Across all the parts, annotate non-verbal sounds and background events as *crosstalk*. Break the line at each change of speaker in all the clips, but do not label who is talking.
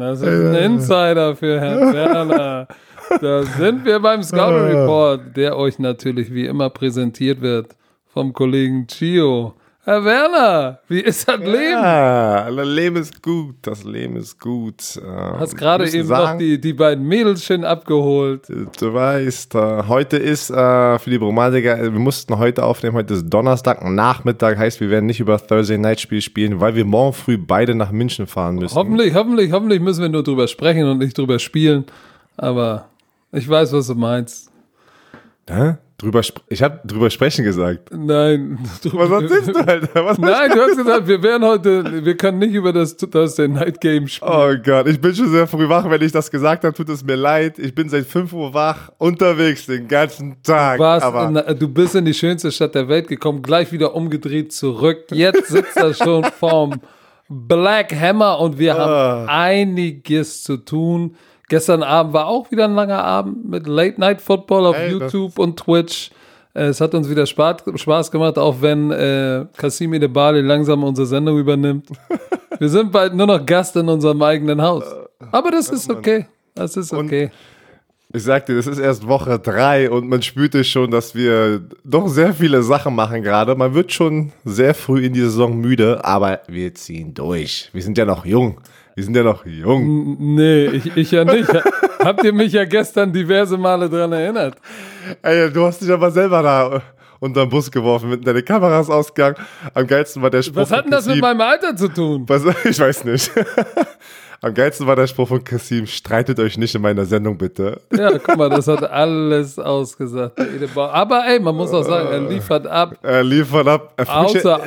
Das ist ein Insider für Herrn Werner. Da sind wir beim Scouting Report, der euch natürlich wie immer präsentiert wird vom Kollegen Chio. Herr Werner, wie ist das Leben?
Ja, das Leben ist gut, das Leben ist gut.
Ähm, Hast gerade eben sagen, noch die, die beiden Mädels schön abgeholt.
Du weißt, äh, heute ist äh, für die Bromatiker, wir mussten heute aufnehmen, heute ist Donnerstag, Nachmittag, heißt wir werden nicht über Thursday Night Spiel spielen, weil wir morgen früh beide nach München fahren müssen.
Hoffentlich, hoffentlich, hoffentlich müssen wir nur drüber sprechen und nicht drüber spielen, aber ich weiß, was du meinst.
Hä? Drüber ich habe drüber sprechen gesagt.
Nein.
Was erzählst du, Alter? Was
Nein, du hast gesagt, wir werden heute, wir können nicht über das, das der Night Game spielen.
Oh Gott, ich bin schon sehr früh wach. Wenn ich das gesagt habe, tut es mir leid. Ich bin seit 5 Uhr wach, unterwegs den ganzen Tag.
Du, warst in, du bist in die schönste Stadt der Welt gekommen, gleich wieder umgedreht zurück. Jetzt sitzt er schon *laughs* vorm Black Hammer und wir haben ah. einiges zu tun. Gestern Abend war auch wieder ein langer Abend mit Late Night Football auf hey, YouTube und Twitch. Es hat uns wieder Spaß gemacht, auch wenn äh, Kasim Bali langsam unsere Sendung übernimmt. *laughs* Wir sind bald nur noch Gast in unserem eigenen Haus. Aber das ist okay. Das ist okay.
Und ich sagte, das ist erst Woche drei und man spürte schon, dass wir doch sehr viele Sachen machen gerade. Man wird schon sehr früh in die Saison müde, aber wir ziehen durch. Wir sind ja noch jung. Wir sind ja noch jung.
Nee, ich, ich ja nicht. Habt ihr mich ja gestern diverse Male dran erinnert?
Ey, du hast dich aber selber da unter den Bus geworfen, mit deine Kameras ausgegangen. Am geilsten war der Spruch.
Was hat denn das mit meinem Alter zu tun?
Was, *laughs* ich weiß nicht. Am geilsten war der Spruch von Kassim, streitet euch nicht in meiner Sendung bitte.
Ja, guck mal, das hat alles ausgesagt. Aber ey, man muss auch sagen, er liefert ab.
Er liefert ab. Er
außer,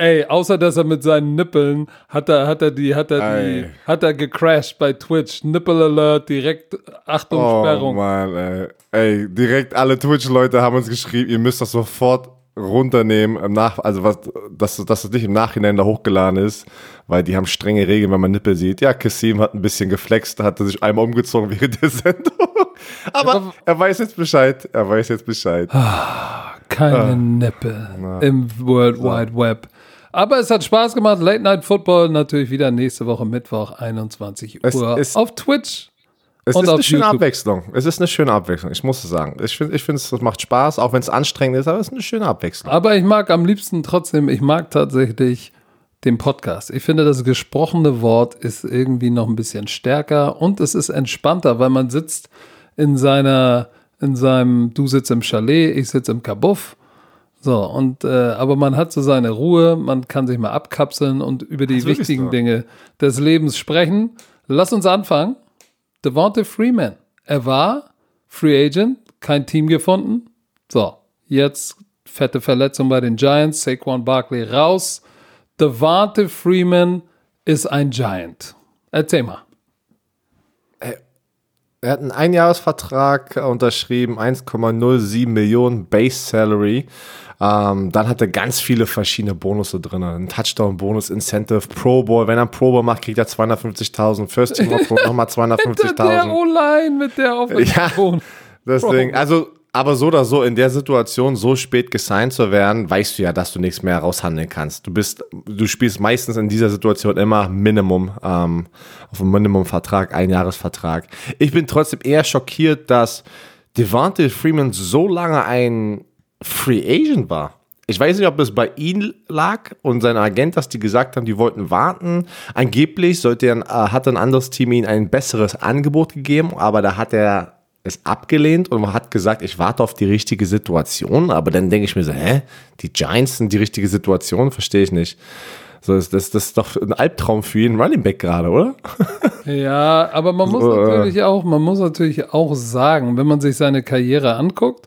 ey, außer dass er mit seinen Nippeln hat er, hat er die, hat er die, hat er gecrashed bei Twitch. Nipple Alert, direkt Achtung, oh, Sperrung.
Mann, ey. ey, direkt alle Twitch-Leute haben uns geschrieben, ihr müsst das sofort runternehmen, Nach also was, dass, dass es nicht im Nachhinein da hochgeladen ist, weil die haben strenge Regeln, wenn man Nippel sieht. Ja, Kassim hat ein bisschen geflext, hat sich einmal umgezogen während der Sendung. *laughs* Aber er weiß jetzt Bescheid. Er weiß jetzt Bescheid.
Ah, keine ah, Nippel na. im World Wide Web. Aber es hat Spaß gemacht. Late Night Football natürlich wieder nächste Woche Mittwoch 21 Uhr auf Twitch.
Es ist eine schöne YouTube. Abwechslung. Es ist eine schöne Abwechslung, ich muss es sagen. Ich finde, ich find, es macht Spaß, auch wenn es anstrengend ist, aber es ist eine schöne Abwechslung.
Aber ich mag am liebsten trotzdem, ich mag tatsächlich den Podcast. Ich finde, das gesprochene Wort ist irgendwie noch ein bisschen stärker und es ist entspannter, weil man sitzt in seiner, in seinem, du sitzt im Chalet, ich sitze im Kabuff. So, und äh, aber man hat so seine Ruhe, man kann sich mal abkapseln und über die wichtigen Dinge des Lebens sprechen. Lass uns anfangen. Devonta Freeman. Er war Free Agent, kein Team gefunden. So, jetzt fette Verletzung bei den Giants, Saquon Barkley raus. Devonta Freeman ist ein Giant. Erzähl mal.
Er hat einen Einjahresvertrag unterschrieben, 1,07 Millionen Base Salary. Ähm, dann hat er ganz viele verschiedene Bonusse drin. Ein Touchdown-Bonus, Incentive, Pro Bowl. Wenn er einen Pro Bowl macht, kriegt er 250.000. First Team Pro nochmal 250.000. der
O-Line mit der
Offensive. Ja, deswegen, also aber so oder so, in der Situation so spät gesigned zu werden, weißt du ja, dass du nichts mehr raushandeln kannst. Du bist, du spielst meistens in dieser Situation immer Minimum, ähm, auf einem Minimum-Vertrag, Einjahresvertrag. Ich bin trotzdem eher schockiert, dass Devante Freeman so lange ein Free Agent war. Ich weiß nicht, ob es bei ihm lag und sein Agent, dass die gesagt haben, die wollten warten. Angeblich sollte er, äh, hat ein anderes Team ihm ein besseres Angebot gegeben, aber da hat er es abgelehnt und hat gesagt, ich warte auf die richtige Situation. Aber dann denke ich mir so, hä? Die Giants sind die richtige Situation? Verstehe ich nicht. So, das, das, das ist doch ein Albtraum für jeden Running Back gerade, oder? *laughs*
Ja, aber man muss natürlich auch, man muss natürlich auch sagen, wenn man sich seine Karriere anguckt,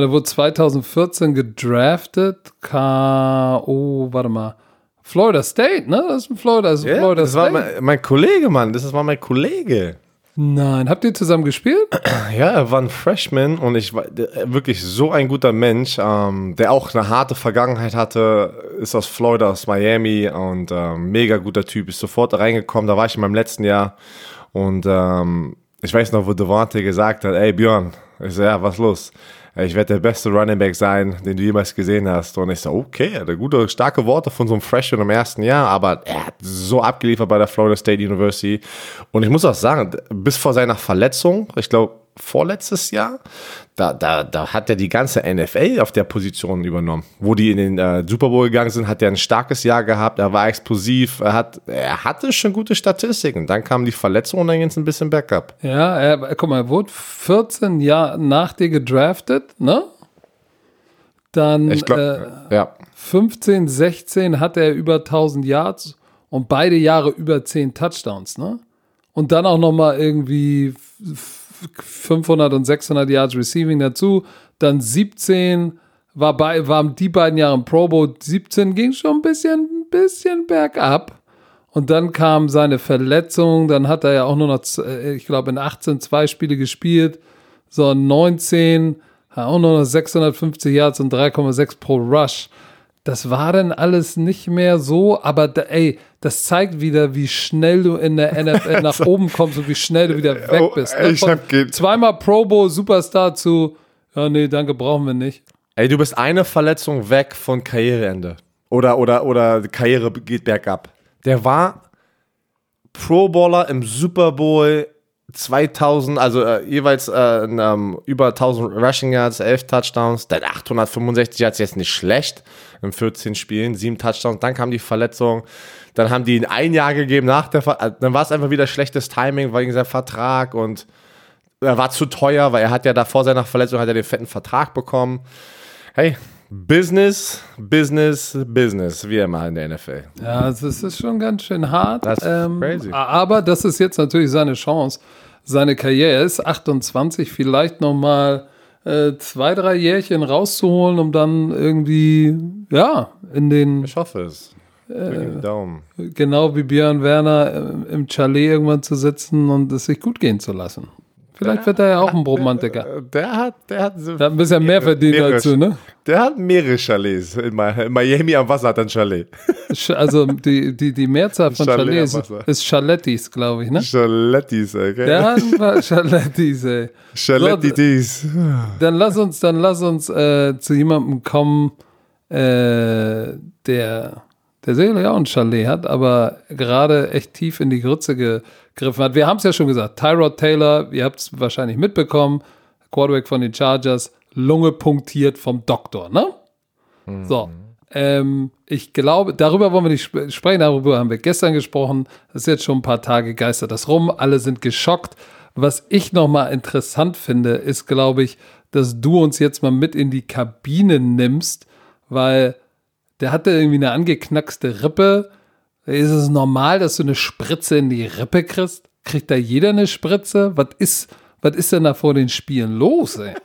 er wurde 2014 gedraftet, K.O., warte mal, Florida State, ne? Das ist ein Florida, das ist
yeah,
Florida
das
State.
war mein, mein Kollege, Mann, das war mein Kollege.
Nein, habt ihr zusammen gespielt?
Ja, er war ein Freshman und ich war wirklich so ein guter Mensch, ähm, der auch eine harte Vergangenheit hatte, ist aus Florida, aus Miami und ähm, mega guter Typ, ist sofort reingekommen, da war ich in meinem letzten Jahr und ähm, ich weiß noch, wo Devante gesagt hat, ey Björn, ich so, ja, was los? Ich werde der beste Running Back sein, den du jemals gesehen hast. Und ich so, okay, eine gute, starke Worte von so einem Freshman im ersten Jahr, aber er hat so abgeliefert bei der Florida State University. Und ich muss auch sagen, bis vor seiner Verletzung, ich glaube, vorletztes Jahr, da, da, da hat er die ganze NFL auf der Position übernommen. Wo die in den äh, Super Bowl gegangen sind, hat er ein starkes Jahr gehabt, er war explosiv, er, hat, er hatte schon gute Statistiken. Dann kam die Verletzung und dann ging es ein bisschen Backup.
Ja, er, guck mal, er wurde 14 Jahre nach dir gedraftet, ne? Dann
glaub,
äh,
ja.
15, 16 hatte er über 1000 Yards und beide Jahre über 10 Touchdowns, ne? Und dann auch noch mal irgendwie 500 und 600 Yards Receiving dazu. Dann 17 war bei, waren die beiden Jahre im Pro Bowl. 17 ging schon ein bisschen, ein bisschen bergab. Und dann kam seine Verletzung. Dann hat er ja auch nur noch, äh, ich glaube, in 18 zwei Spiele gespielt. So 19, hat auch nur noch 650 Yards und 3,6 pro Rush. Das war dann alles nicht mehr so, aber da, ey, das zeigt wieder, wie schnell du in der NFL *laughs* nach oben kommst und wie schnell du wieder weg
Oh,
bist.
ey,
Ne?
ich hab ge-
zweimal Pro Bowl Superstar zu, ja, nee, danke, brauchen wir nicht.
Ey, du bist eine Verletzung weg von Karriereende. Oder, oder, oder Karriere geht bergab. Der war Pro Bowler im Super Bowl 2000, also äh, jeweils äh, ähm, über 1000 Rushing Yards, 11 Touchdowns, dann 865 Yards, jetzt nicht schlecht, in 14 Spielen, 7 Touchdowns, dann kam die Verletzung, dann haben die ihn ein Jahr gegeben nach der Ver äh, dann war es einfach wieder schlechtes Timing wegen seinem Vertrag und er war zu teuer, weil er hat ja da vor seiner Verletzung hat er den fetten Vertrag bekommen. Hey, Business, Business, Business, wie immer in der NFL.
Ja, es ist, ist schon ganz schön hart.
That's
ähm,
crazy.
Aber das ist jetzt natürlich seine Chance. Seine Karriere Er ist 28, vielleicht noch mal äh, zwei, drei Jährchen rauszuholen, um dann irgendwie, ja, in den,
Ich hoffe es. Die Daumen.
genau wie Björn Werner, äh, im Chalet irgendwann zu sitzen und es sich gut gehen zu lassen. Vielleicht wird er ja auch ein Romantiker.
Äh, Der hat, der hat, so
Der hat ein bisschen mehr verdient
mehrere-
dazu, ne?
Der hat mehrere Chalets. In Mi- in Miami am Wasser hat er ein Chalet.
Also die, die, die Mehrzahl von
Chalet
Chalets ist Chalettis, glaube ich, ne?
Chalettis, okay?
Der hat ein paar Chalettis, ey.
Chalettis.
Dann lass uns, dann lass uns äh, zu jemandem kommen, äh, der, der sicherlich auch ein Chalet hat, aber gerade echt tief in die Grütze gegriffen hat. Wir haben es ja schon gesagt, Tyrod Taylor, ihr habt es wahrscheinlich mitbekommen, Quarterback von den Chargers, Lunge punktiert vom Doktor, ne? So. Ähm, ich glaube, darüber wollen wir nicht sp sprechen, darüber haben wir gestern gesprochen. Das ist jetzt schon ein paar Tage geistert das rum. Alle sind geschockt. Was ich nochmal interessant finde, ist, glaube ich, dass du uns jetzt mal mit in die Kabine nimmst, weil der hatte irgendwie eine angeknackste Rippe. Ist es normal, dass du eine Spritze in die Rippe kriegst? Kriegt da jeder eine Spritze? Was ist, was ist denn da vor den Spielen los, ey? *laughs*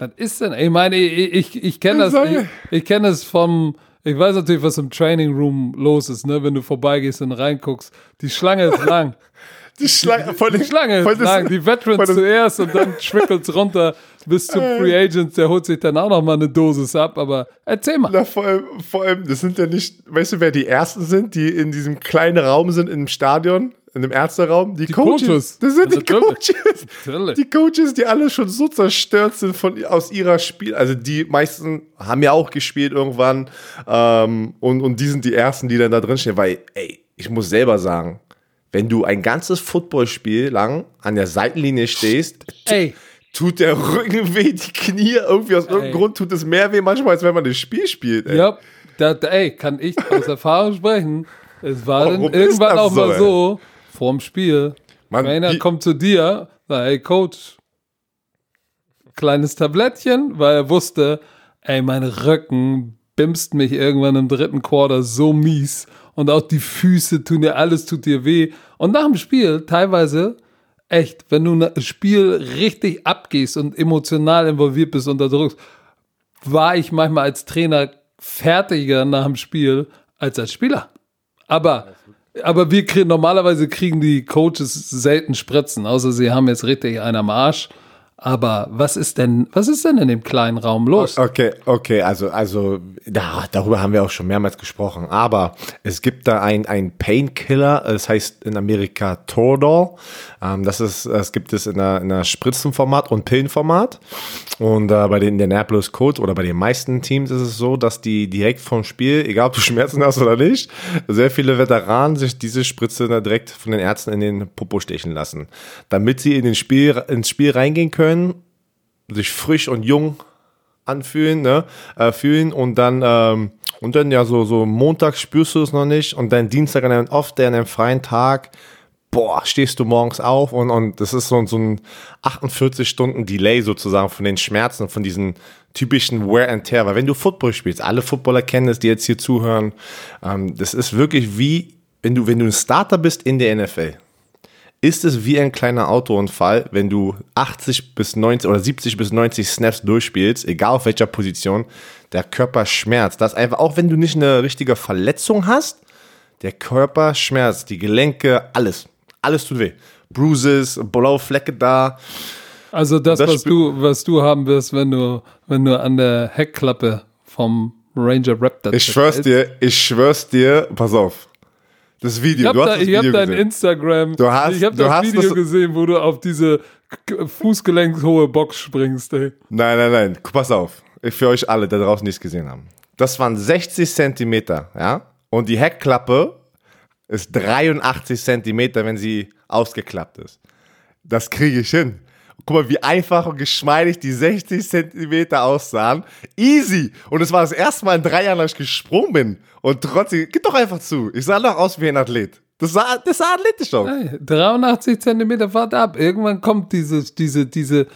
Was ist denn? Ich meine, ich, ich, ich kenne das, ich, ich kenne es vom, ich weiß natürlich, was im Training Room los ist, ne, wenn du vorbeigehst und reinguckst. Die Schlange ist lang. *laughs*
Die Schlange, voll
Die Schlange ist lang. Die Veterans zuerst und dann trickles runter *laughs* bis zum Free Agents. Der holt sich dann auch noch mal eine Dosis ab. Aber erzähl mal.
Na, vor, allem, vor allem, das sind ja nicht, weißt du, wer die Ersten sind, die in diesem kleinen Raum sind im Stadion, in dem Ärzteraum? Die, Coaches.
Coaches.
Das sind die
Natürlich.
Coaches.
Natürlich.
Die Coaches, die alle schon so zerstört sind von, aus ihrer Spiel. Also die meisten haben ja auch gespielt irgendwann. Ähm, und, und die sind die Ersten, die dann da drin stehen. Weil, ey, ich muss selber sagen, wenn du ein ganzes Footballspiel lang an der Seitenlinie stehst,
Ey.
Tut der Rücken weh, die Knie, irgendwie aus irgendeinem
Ey.
Grund tut es mehr weh manchmal, als wenn man das Spiel spielt. Ey.
Ja, da, da, ey, kann ich aus *laughs* Erfahrung sprechen. Es war
Warum
dann irgendwann auch
so,
mal so, vorm Spiel.
Mann,
Trainer
die-
kommt zu dir, sagt, hey Coach, kleines Tablettchen, weil er wusste, ey, mein Rücken bimst mich irgendwann im dritten Quarter so mies und auch die Füße tun dir, alles tut dir weh. Und nach dem Spiel, teilweise, echt, wenn du ein Spiel richtig abgehst und emotional involviert bist und da drückst, war ich manchmal als Trainer fertiger nach dem Spiel als als Spieler. Aber, aber wir kriegen, normalerweise kriegen die Coaches selten Spritzen, außer sie haben jetzt richtig einen am Arsch. Aber was ist denn, was ist denn in dem kleinen Raum los?
Okay, okay, also, also, da, darüber haben wir auch schon mehrmals gesprochen. Aber es gibt da ein, ein Painkiller, das heißt in Amerika Toradol. Ähm, das ist, das gibt es in einer, in einer Spritzenformat und Pillenformat. Und äh, bei den Indianapolis Colts oder bei den meisten Teams ist es so, dass die direkt vom Spiel, egal ob du *laughs* Schmerzen hast oder nicht, sehr viele Veteranen sich diese Spritze direkt von den Ärzten in den Popo stechen lassen. Damit sie in den Spiel, ins Spiel reingehen können sich frisch und jung anfühlen, ne, äh, fühlen und dann ähm, und dann ja so so Montag spürst du es noch nicht und dann Dienstag an einem oft an einem freien Tag boah, stehst du morgens auf und, und das ist so, so ein 48 Stunden Delay sozusagen von den Schmerzen, von diesen typischen Wear and Tear. Weil wenn du Football spielst, alle Footballer kennen es, die jetzt hier zuhören, ähm, das ist wirklich wie, wenn du, wenn du ein Starter bist in der NFL ist es wie ein kleiner Autounfall, wenn du 80 bis 90 oder 70 bis 90 Snaps durchspielst, egal auf welcher Position, der Körper schmerzt. Das einfach, auch wenn du nicht eine richtige Verletzung hast, der Körper schmerzt, die Gelenke, alles. Alles tut weh. Bruises, blaue Flecke da.
Also das, das was du, was du haben wirst, wenn du, wenn du an der Heckklappe vom Ranger Raptor.
Ich schwör's dir, ich schwör's dir, pass auf. Das Video.
Ich habe da,
ich
hab dein Instagram.
Du hast,
ich habe das Video das gesehen, wo du auf diese fußgelenkshohe Box springst, ey.
Nein, nein, nein. Pass auf. Für euch alle, die draußen nichts gesehen haben. Das waren 60 Zentimeter, ja. Und die Heckklappe ist 83 Zentimeter, wenn sie ausgeklappt ist. Das kriege ich hin. Guck mal, wie einfach und geschmeidig die 60 Zentimeter aussahen. Easy. Und es war das erste Mal in drei Jahren, dass ich gesprungen bin. Und trotzdem, gib doch einfach zu. Ich sah doch aus wie ein Athlet. Das sah, das sah athletisch aus.
Hey, 83 Zentimeter Fahrt ab. Irgendwann kommt diese, diese, diese,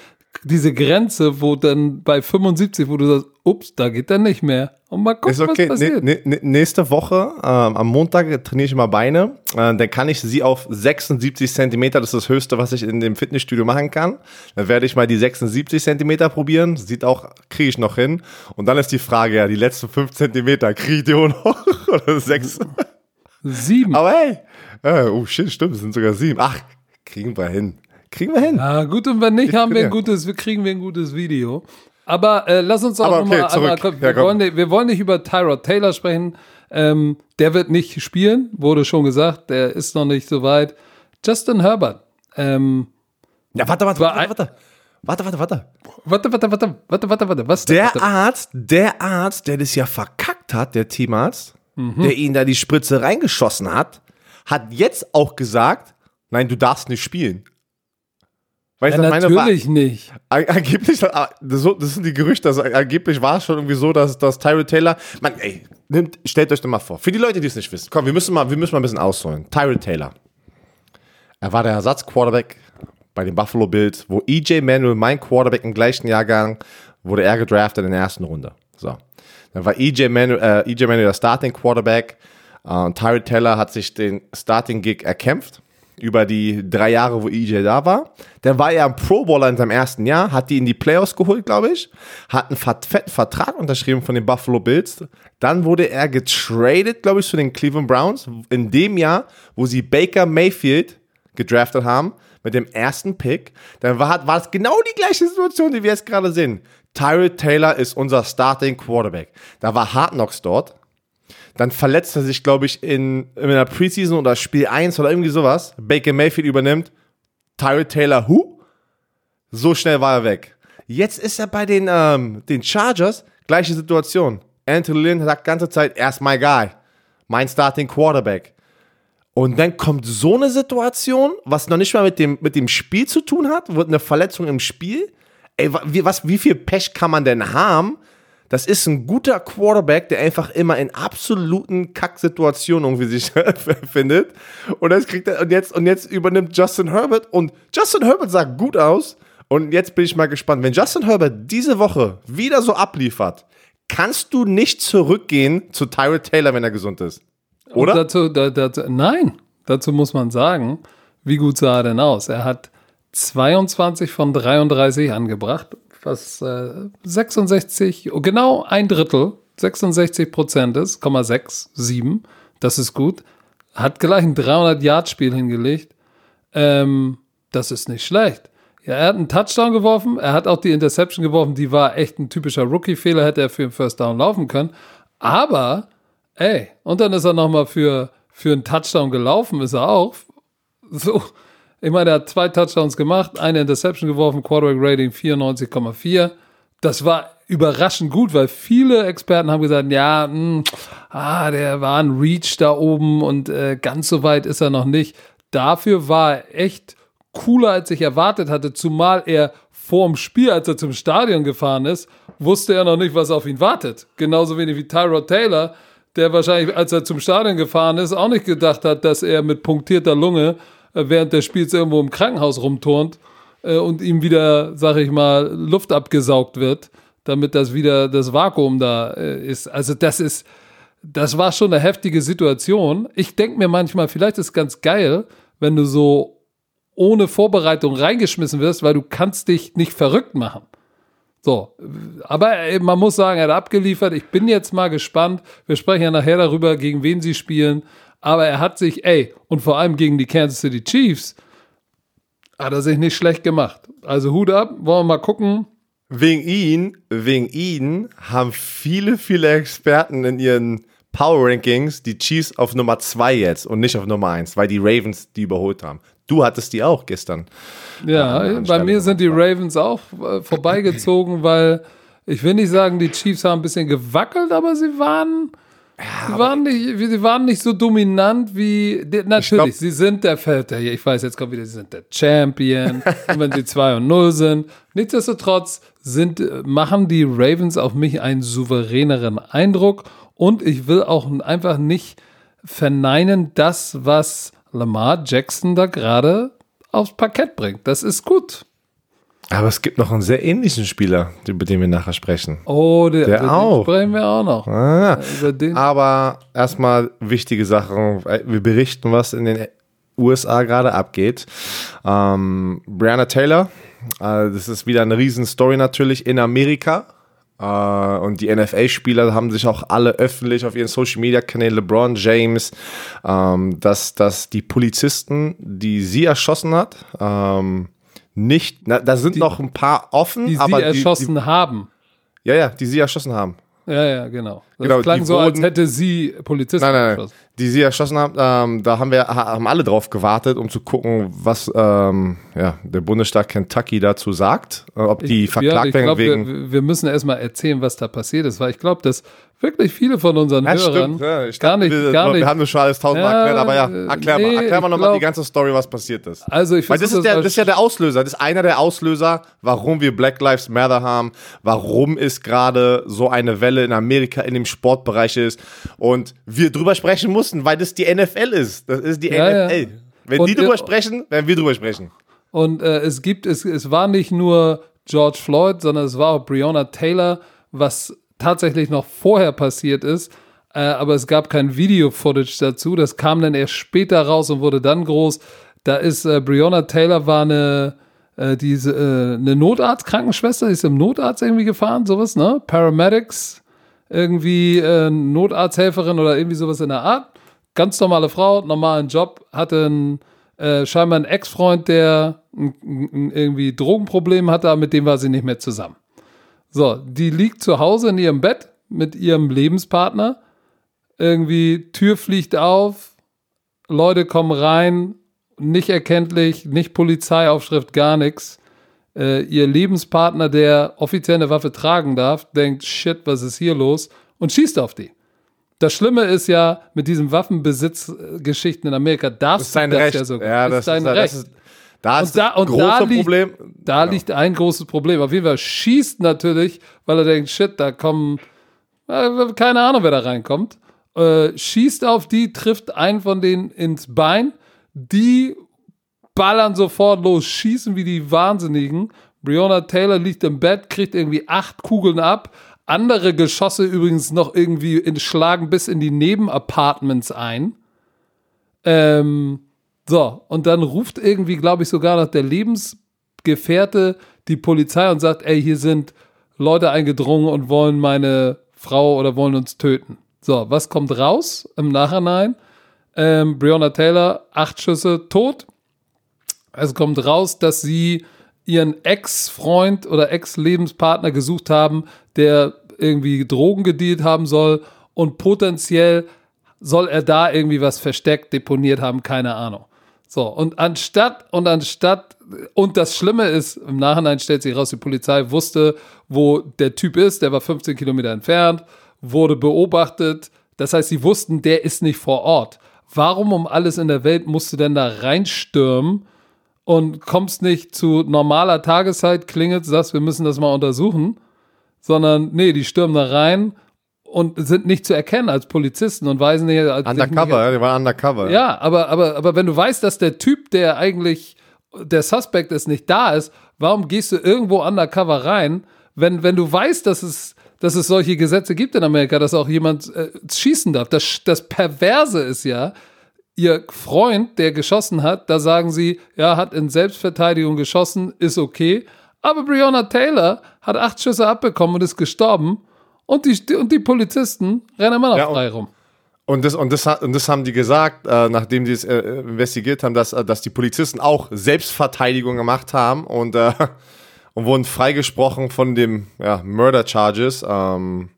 diese Grenze, wo dann bei 75, wo du sagst, ups, da geht dann nicht mehr. Und mal gucken, ist okay. was passiert.
Ne, ne, nächste Woche, ähm, am Montag trainiere ich mal Beine. Äh, dann kann ich sie auf 76 Zentimeter, das ist das Höchste, was ich in dem Fitnessstudio machen kann. Dann werde ich mal die 76 Zentimeter probieren. Sieht auch, kriege ich noch hin. Und dann ist die Frage, ja, die letzten 5 Zentimeter, kriege ich die auch noch? *laughs* Oder 6?
Sieben.
Aber hey, äh, oh shit, stimmt, es sind sogar sieben. Ach, kriegen wir hin. Kriegen wir hin.
Ja, gut, und wenn nicht, ich haben wir ein gutes, kriegen wir ein gutes Video. Aber äh, lass uns auch nochmal, okay, wir, ja, wollen, wir wollen nicht über Tyrod Taylor sprechen. Ähm, der wird nicht spielen, wurde schon gesagt, der ist noch nicht so weit. Justin Herbert. Ähm,
ja, warte, warte, warte, warte. Warte, warte, warte.
Warte, warte, warte, warte, warte, warte. Was?
Der
warte.
Arzt, der Arzt, der das ja verkackt hat, der Teamarzt, mhm. der ihn da die Spritze reingeschossen hat, hat jetzt auch gesagt, nein, du darfst nicht spielen.
Weißt ja, meine, natürlich war, nicht.
Angeblich, das sind die Gerüchte, also angeblich war es schon irgendwie so, dass, dass Tyrell Taylor, man, ey, nimmt, stellt euch doch mal vor, für die Leute, die es nicht wissen, komm, wir müssen mal, wir müssen mal ein bisschen ausholen. Tyrell Taylor, er war der Ersatzquarterback bei den Buffalo Bills, wo EJ Manuel, mein Quarterback im gleichen Jahrgang, wurde er gedraftet in der ersten Runde. So. Dann war EJ Manuel, äh, EJ Manuel der Starting Quarterback, äh, und Tyrell Taylor hat sich den Starting Gig erkämpft über die drei Jahre, wo EJ da war. Dann war er ein Pro Bowler in seinem ersten Jahr, hat die in die Playoffs geholt, glaube ich, hat einen fetten Vertrag unterschrieben von den Buffalo Bills. Dann wurde er getradet, glaube ich, zu den Cleveland Browns in dem Jahr, wo sie Baker Mayfield gedraftet haben mit dem ersten Pick. Dann war, war es genau die gleiche Situation, die wir jetzt gerade sehen. Tyrell Taylor ist unser Starting Quarterback. Da war Hard Knocks dort. Dann verletzt er sich, glaube ich, in, in einer Preseason oder Spiel 1 oder irgendwie sowas. Baker Mayfield übernimmt. Tyrell Taylor, who? So schnell war er weg. Jetzt ist er bei den, ähm, den Chargers. Gleiche Situation. Anthony Lynn sagt ganze Zeit, er ist my guy. Mein Starting Quarterback. Und dann kommt so eine Situation, was noch nicht mal mit dem, mit dem Spiel zu tun hat, wird eine Verletzung im Spiel. Ey, was, wie viel Pech kann man denn haben, das ist ein guter Quarterback, der einfach immer in absoluten Kacksituationen irgendwie sich *laughs* findet. Und, das kriegt er, und, jetzt, und jetzt übernimmt Justin Herbert und Justin Herbert sah gut aus. Und jetzt bin ich mal gespannt, wenn Justin Herbert diese Woche wieder so abliefert, kannst du nicht zurückgehen zu Tyrell Taylor, wenn er gesund ist. Oder?
Dazu, da, dazu, nein, dazu muss man sagen, wie gut sah er denn aus? Er hat 22 von 33 angebracht, was äh, 66, genau ein Drittel, 66 Prozent ist, 0,67, das ist gut. Hat gleich ein 300-Yard-Spiel hingelegt. Ähm, das ist nicht schlecht. Ja, er hat einen Touchdown geworfen, er hat auch die Interception geworfen, die war echt ein typischer Rookie-Fehler, hätte er für den First Down laufen können. Aber, ey, und dann ist er nochmal für, für einen Touchdown gelaufen, ist er auch. So, ich meine, er hat zwei Touchdowns gemacht, eine Interception geworfen, Quarterback Rating 94,4. Das war überraschend gut, weil viele Experten haben gesagt, ja, mh, hm, ah, der war ein Reach da oben und äh, ganz so weit ist er noch nicht. Dafür war er echt cooler, als ich erwartet hatte, zumal er vorm Spiel, als er zum Stadion gefahren ist, wusste er noch nicht, was auf ihn wartet. Genauso wenig wie Tyrod Taylor, der wahrscheinlich, als er zum Stadion gefahren ist, auch nicht gedacht hat, dass er mit punktierter Lunge während des Spiels irgendwo im Krankenhaus rumturnt äh, und ihm wieder, sag ich mal, Luft abgesaugt wird, damit das wieder das Vakuum da äh, ist. Also das ist, das war schon eine heftige Situation. Ich denke mir manchmal, vielleicht ist es ganz geil, wenn du so ohne Vorbereitung reingeschmissen wirst, weil du kannst dich nicht verrückt machen. So, aber man muss sagen, er hat abgeliefert. Ich bin jetzt mal gespannt. Wir sprechen ja nachher darüber, gegen wen sie spielen. Aber er hat sich, ey, und vor allem gegen die Kansas City Chiefs, hat er sich nicht schlecht gemacht. Also Hut ab, wollen wir mal gucken.
Wegen ihn, wegen ihn haben viele, viele Experten in ihren Power Rankings die Chiefs auf Nummer 2 jetzt und nicht auf Nummer 1, weil die Ravens die überholt haben. Du hattest die auch gestern.
Ja, äh, bei mir sind die Ravens auch äh, vorbeigezogen, weil ich will nicht sagen, die Chiefs haben ein bisschen gewackelt, aber sie waren, ja, sie waren, nicht, sie waren nicht so dominant wie. Natürlich, glaub, sie sind der Väter hier. Ich weiß, jetzt kommt wieder, sie sind der Champion. *laughs* und wenn sie 2 und 0 sind. Nichtsdestotrotz sind, machen die Ravens auf mich einen souveräneren Eindruck. Und ich will auch einfach nicht verneinen, das, was Lamar Jackson da gerade aufs Parkett bringt. Das ist gut.
Aber es gibt noch einen sehr ähnlichen Spieler, über den wir nachher sprechen.
Oh, der, der auch. sprechen wir auch noch.
Ah, aber erstmal wichtige Sachen. Wir berichten, was in den USA gerade abgeht. Ähm, Brianna Taylor, äh, das ist wieder eine Riesenstory natürlich in Amerika. Uh, und die NFL-Spieler haben sich auch alle öffentlich auf ihren Social-Media-Kanälen, LeBron James, ähm, dass, dass die Polizisten, die sie erschossen hat, ähm, nicht, na, da sind die, noch ein paar offen,
die
aber
sie erschossen
die,
haben.
Ja, ja, die sie erschossen haben.
Ja, ja, genau. Das genau, klang so, wurden, als hätte sie Polizisten
nein, nein, nein, Die sie erschossen haben, ähm, da haben wir haben alle drauf gewartet, um zu gucken, was ähm, ja, der Bundesstaat Kentucky dazu sagt, äh, ob die ich, verklagt ja, werden glaub, wegen.
Wir, wir müssen erstmal erzählen, was da passiert ist, weil ich glaube, dass wirklich viele von unseren ja, Hörern ja, ich gar nicht,
wir,
gar nicht.
Wir haben das schon alles tausendmal ja, erklärt, aber ja, erklär nee, mal, erklär mal nochmal die ganze Story, was passiert ist.
Also ich
Weil das ist, der, das ist ja der Auslöser, das ist einer der Auslöser, warum wir Black Lives Matter haben, warum ist gerade so eine Welle in Amerika in dem Sportbereich ist und wir drüber sprechen mussten, weil das die NFL ist. Das ist die NFL. Wenn und die drüber sprechen, werden wir drüber sprechen.
Und äh, es gibt, es, es war nicht nur George Floyd, sondern es war auch Breonna Taylor, was tatsächlich noch vorher passiert ist. Äh, aber es gab kein Video-Footage dazu. Das kam dann erst später raus und wurde dann groß. Da ist äh, Breonna Taylor war eine, äh, diese, äh, eine Notarzt-Krankenschwester, die ist im Notarzt irgendwie gefahren, sowas, ne? Paramedics, irgendwie äh, Notarzthelferin oder irgendwie sowas in der Art. Ganz normale Frau, normalen Job, hatte einen, äh, scheinbar einen Ex-Freund, der irgendwie Drogenproblem hatte, aber mit dem war sie nicht mehr zusammen. So, die liegt zu Hause in ihrem Bett mit ihrem Lebenspartner. Irgendwie Tür fliegt auf, Leute kommen rein, nicht erkenntlich, nicht Polizeiaufschrift, gar nichts. Äh, ihr Lebenspartner, der offiziell eine Waffe tragen darf, denkt, shit, was ist hier los? Und schießt auf die. Das Schlimme ist ja, mit diesen Waffenbesitzgeschichten in Amerika darfst
du das
Recht.
ja
sogar.
Ja, das ist dein Recht. Das ist,
da ist und da, und große da liegt, Problem. Da genau. liegt ein großes Problem. Auf jeden Fall schießt natürlich, weil er denkt, shit, da kommen, äh, keine Ahnung, wer da reinkommt. Äh, schießt auf die, trifft einen von denen ins Bein. Die ballern sofort los, schießen wie die Wahnsinnigen. Breonna Taylor liegt im Bett, kriegt irgendwie acht Kugeln ab. Andere Geschosse übrigens noch irgendwie in, schlagen bis in die Nebenapartments ein. Ähm, so, und dann ruft irgendwie, glaube ich, sogar noch der Lebensgefährte die Polizei und sagt, ey, hier sind Leute eingedrungen und wollen meine Frau oder wollen uns töten. So, was kommt raus im Nachhinein? Ähm, Breonna Taylor, acht Schüsse, tot. Es kommt raus, dass sie ihren Ex-Freund oder Ex-Lebenspartner gesucht haben, der irgendwie Drogen gedealt haben soll und potenziell soll er da irgendwie was versteckt, deponiert haben, keine Ahnung. So, und anstatt, und anstatt, und das Schlimme ist, im Nachhinein stellt sich raus, die Polizei wusste, wo der Typ ist, der war 15 Kilometer entfernt, wurde beobachtet. Das heißt, sie wussten, der ist nicht vor Ort. Warum um alles in der Welt musst du denn da reinstürmen und kommst nicht zu normaler Tageszeit, klingelt, sagst, wir müssen das mal untersuchen, sondern nee, die stürmen da rein und sind nicht zu erkennen als Polizisten und weisen nicht als
Undercover, ja, die waren undercover.
Ja, aber, aber, aber wenn du weißt, dass der Typ, der eigentlich der Suspect ist, nicht da ist, warum gehst du irgendwo undercover rein, wenn, wenn du weißt, dass es, dass es solche Gesetze gibt in Amerika, dass auch jemand äh, schießen darf? Das, das Perverse ist ja, ihr Freund, der geschossen hat, da sagen sie, ja, hat in Selbstverteidigung geschossen, ist okay. Aber Breonna Taylor hat acht Schüsse abbekommen und ist gestorben. Und die, und die Polizisten rennen immer noch ja, frei rum.
Und das, und, das, und das haben die gesagt, äh, nachdem die es äh, investigiert haben, dass, äh, dass die Polizisten auch Selbstverteidigung gemacht haben und, äh, *laughs* und wurden freigesprochen von dem ja, Murder Charges. Ähm,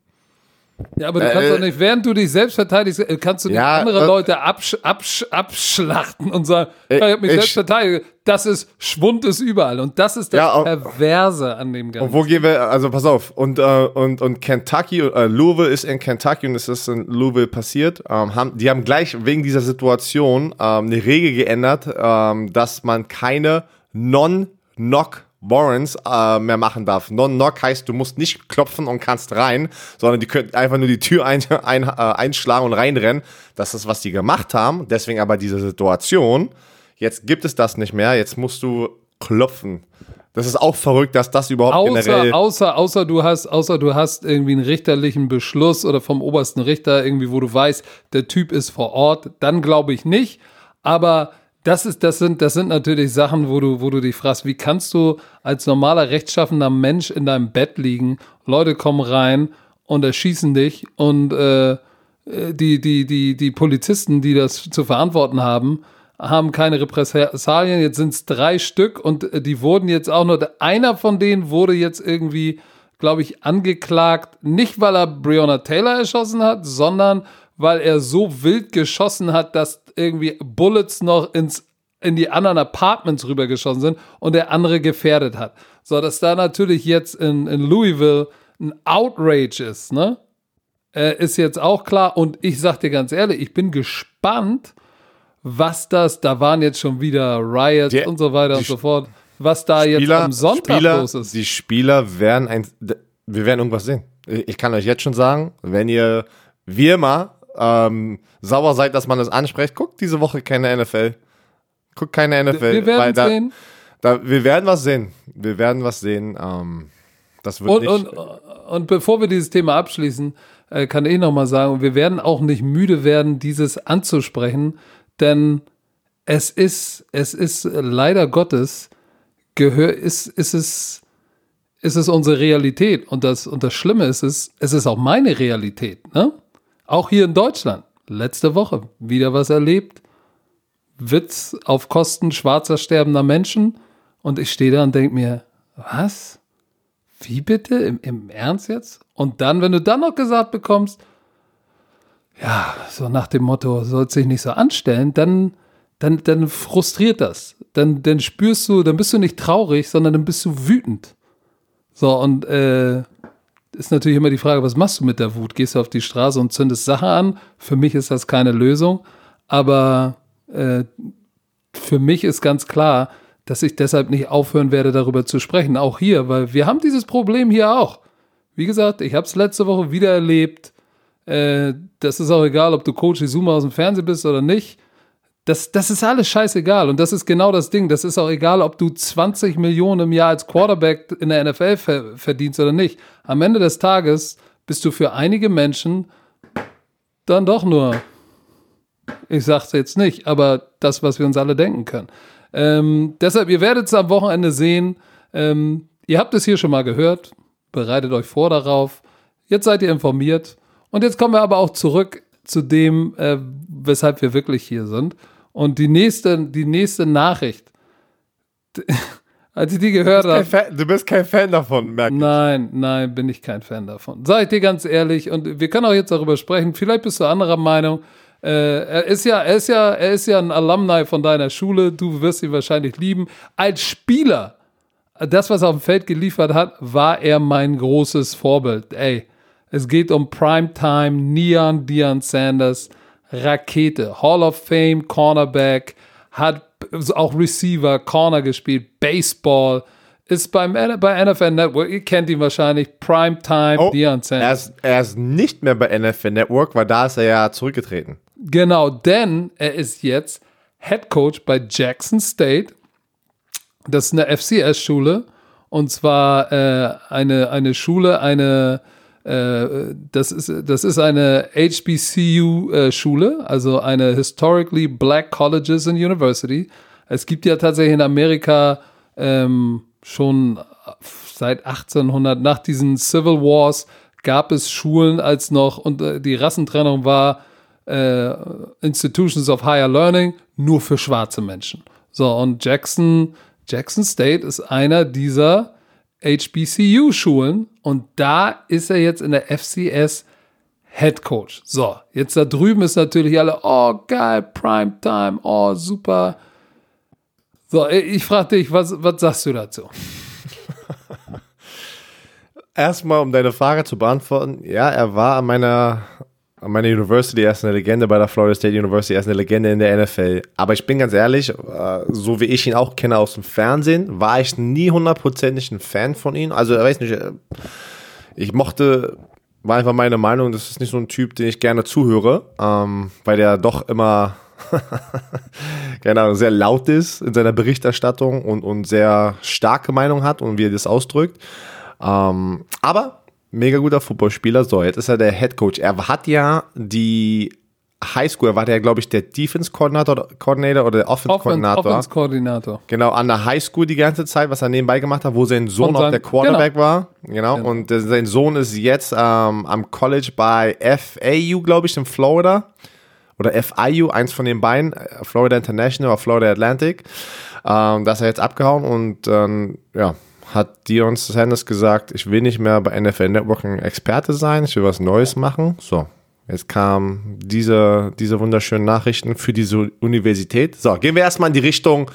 ja, aber du kannst äh, doch nicht, während du dich selbst verteidigst, äh, kannst du nicht ja, andere äh, Leute absch absch abschlachten und sagen, äh, ich habe mich selbst verteidigt. Das ist, Schwund ist überall. Und das ist das ja, Perverse an dem Ganzen.
Und wo gehen wir, also pass auf, und, äh, und, und Kentucky, äh, Louisville ist in Kentucky und es ist in Louisville passiert. Ähm, haben, die haben gleich wegen dieser Situation ähm, eine Regel geändert, ähm, dass man keine Non-Knock Warrants äh, mehr machen darf. Non-Knock heißt, du musst nicht klopfen und kannst rein, sondern die können einfach nur die Tür ein, *laughs* ein, äh, einschlagen und reinrennen. Das ist, was die gemacht haben. Deswegen aber diese Situation. Jetzt gibt es das nicht mehr. Jetzt musst du klopfen. Das ist auch verrückt, dass das überhaupt
außer,
generell.
Außer, außer du hast, außer du hast irgendwie einen richterlichen Beschluss oder vom obersten Richter irgendwie, wo du weißt, der Typ ist vor Ort, dann glaube ich nicht. Aber das ist, das sind, das sind natürlich Sachen, wo du, wo du dich fragst, wie kannst du als normaler rechtschaffender Mensch in deinem Bett liegen, Leute kommen rein und erschießen dich und äh, die, die, die, die Polizisten, die das zu verantworten haben, haben keine Repressalien. Jetzt sind es drei Stück und die wurden jetzt auch nur, einer von denen wurde jetzt irgendwie, glaube ich, angeklagt, nicht weil er Breonna Taylor erschossen hat, sondern weil er so wild geschossen hat, dass irgendwie Bullets noch ins, in die anderen Apartments rübergeschossen sind und der andere gefährdet hat. So, dass da natürlich jetzt in, in Louisville ein Outrage ist, ne? Äh, ist jetzt auch klar. Und ich sag dir ganz ehrlich, ich bin gespannt, was das, da waren jetzt schon wieder Riots die, und so weiter und so fort, was da Spieler, jetzt am Sonntag
Spieler,
los ist.
Die Spieler werden ein, wir werden irgendwas sehen. Ich kann euch jetzt schon sagen, wenn ihr wie immer ähm, sauer seid, dass man das anspricht, guckt diese Woche keine NFL. Guckt keine NFL.
Wir werden da, sehen.
Da, wir werden was sehen. Wir werden was sehen. Ähm, das wird
und,
nicht
und, und bevor wir dieses Thema abschließen, äh, kann ich nochmal sagen, wir werden auch nicht müde werden, dieses anzusprechen, denn es ist, es ist leider Gottes, gehör, ist, ist es, ist es unsere Realität. Und das, und das Schlimme ist, es, es ist auch meine Realität. Ne? Auch hier in Deutschland. Letzte Woche wieder was erlebt. Witz auf Kosten schwarzer sterbender Menschen. Und ich stehe da und denke mir, was? Wie bitte? Im, Im Ernst jetzt? Und dann, wenn du dann noch gesagt bekommst, ja, so nach dem Motto, soll sich nicht so anstellen, dann, dann, dann frustriert das. Dann, dann spürst du, dann bist du nicht traurig, sondern dann bist du wütend. So, und äh, ist natürlich immer die Frage, was machst du mit der Wut? Gehst du auf die Straße und zündest Sachen an? Für mich ist das keine Lösung. Aber äh, für mich ist ganz klar, dass ich deshalb nicht aufhören werde, darüber zu sprechen. Auch hier, weil wir haben dieses Problem hier auch. Wie gesagt, ich habe es letzte Woche wieder erlebt. Äh, das ist auch egal, ob du Coach Izuma aus dem Fernsehen bist oder nicht. Das, das ist alles scheißegal. Und das ist genau das Ding. Das ist auch egal, ob du 20 Millionen im Jahr als Quarterback in der NFL ver verdienst oder nicht. Am Ende des Tages bist du für einige Menschen dann doch nur, ich sag's jetzt nicht, aber das, was wir uns alle denken können. Ähm, deshalb, ihr werdet es am Wochenende sehen. Ähm, ihr habt es hier schon mal gehört. Bereitet euch vor darauf. Jetzt seid ihr informiert. Und jetzt kommen wir aber auch zurück zu dem, äh, weshalb wir wirklich hier sind. Und die nächste, die nächste Nachricht, *laughs* Als ich die gehört habe.
Du bist kein Fan davon, merke.
Nein, nein, bin ich kein Fan davon. Sag ich dir ganz ehrlich, und wir können auch jetzt darüber sprechen, vielleicht bist du anderer Meinung. Äh, er ist ja, er ist ja, er ist ja ein Alumni von deiner Schule, du wirst ihn wahrscheinlich lieben. Als Spieler, das, was er auf dem Feld geliefert hat, war er mein großes Vorbild. Ey, es geht um Primetime, Neon, Dion Sanders, Rakete, Hall of Fame, Cornerback, hat auch Receiver, Corner gespielt, Baseball, ist beim, bei NFL Network, ihr kennt ihn wahrscheinlich, Primetime, oh, Deion Sanders.
Er ist, er ist nicht mehr bei NFL Network, weil da ist er ja zurückgetreten.
Genau, denn er ist jetzt Head Coach bei Jackson State. Das ist eine FCS-Schule. Und zwar äh, eine, eine Schule, eine, das, ist, das ist eine HBCU-Schule, äh, also eine Historically Black Colleges and University. Es gibt ja tatsächlich in Amerika ähm, schon seit 1800, nach diesen Civil Wars, gab es Schulen, als noch und äh, die Rassentrennung war, äh, Institutions of Higher Learning nur für schwarze Menschen. So, und Jackson, Jackson State ist einer dieser HBCU-Schulen und da ist er jetzt in der FCS Head Coach. So, jetzt da drüben ist natürlich alle, oh geil, Primetime, oh super. So, ich frage dich, was, was sagst du dazu? *laughs*
Erstmal, um deine Frage zu beantworten, ja, er war an meiner an meiner University, er ist eine Legende bei der Florida State University, er ist eine Legende in der NFL. Aber ich bin ganz ehrlich, äh, so wie ich ihn auch kenne aus dem Fernsehen, war ich nie hundertprozentig ein Fan von ihm. Also, ich weiß nicht, äh, ich mochte, war einfach meine Meinung, das ist nicht so ein Typ, den ich gerne zuhöre, ähm, weil der doch immer *laughs* keine Ahnung, sehr laut ist in seiner Berichterstattung und, und sehr starke Meinung hat und wie er das ausdrückt. Ähm, aber mega guter Footballspieler. So, jetzt ist er der Head Coach. Er hat ja die Highschool, er war der, glaube ich, der Defense Coordinator, Coordinator oder der Offense Coordinator. Offense
Koordinator.
Genau, an der Highschool die ganze Zeit, was er nebenbei gemacht hat, wo sein Sohn auch der Quarterback genau. war. Genau. genau. Und sein Sohn ist jetzt ähm, am College bei FAU, glaube ich, in Florida. Oder FIU, eins von den beiden, äh, Florida International oder Florida Atlantic. Ähm, da ist er jetzt abgehauen und ähm, ja, hat Dion Sanders gesagt, ich will nicht mehr bei NFL Network ein Experte sein, ich will was Neues machen. So, jetzt kamen diese, diese wunderschönen Nachrichten für diese Universität. So, gehen wir erstmal in die Richtung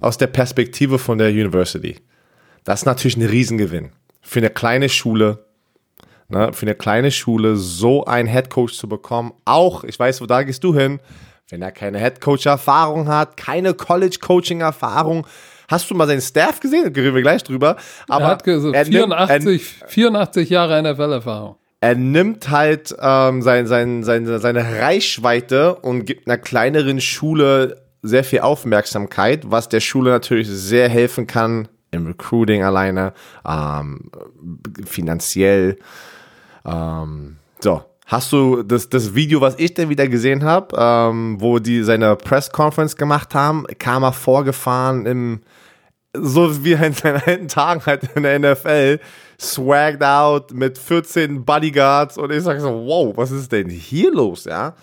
aus der Perspektive von der University. Das ist natürlich ein Riesengewinn. Für eine kleine Schule, ne, für eine kleine Schule so einen Headcoach zu bekommen. Auch, ich weiß, wo da gehst du hin, wenn er keine Headcoach-Erfahrung hat, keine College-Coaching-Erfahrung, Hast du mal seinen Staff gesehen? Da reden wir gleich drüber. Aber
er hat so er 84, nimmt, er, 84 Jahre NFL-Erfahrung.
Er nimmt halt ähm, sein, sein, sein, seine Reichweite und gibt einer kleineren Schule sehr viel Aufmerksamkeit, was der Schule natürlich sehr helfen kann im Recruiting alleine, ähm, finanziell. Ähm, so, Hast du das, das Video, was ich denn wieder gesehen habe, ähm, wo die seine Press Conference gemacht haben, kam er vorgefahren im, so wie in seinen alten Tagen halt in der NFL, swagged out mit 14 Bodyguards und ich sag so, wow, was ist denn hier los, ja?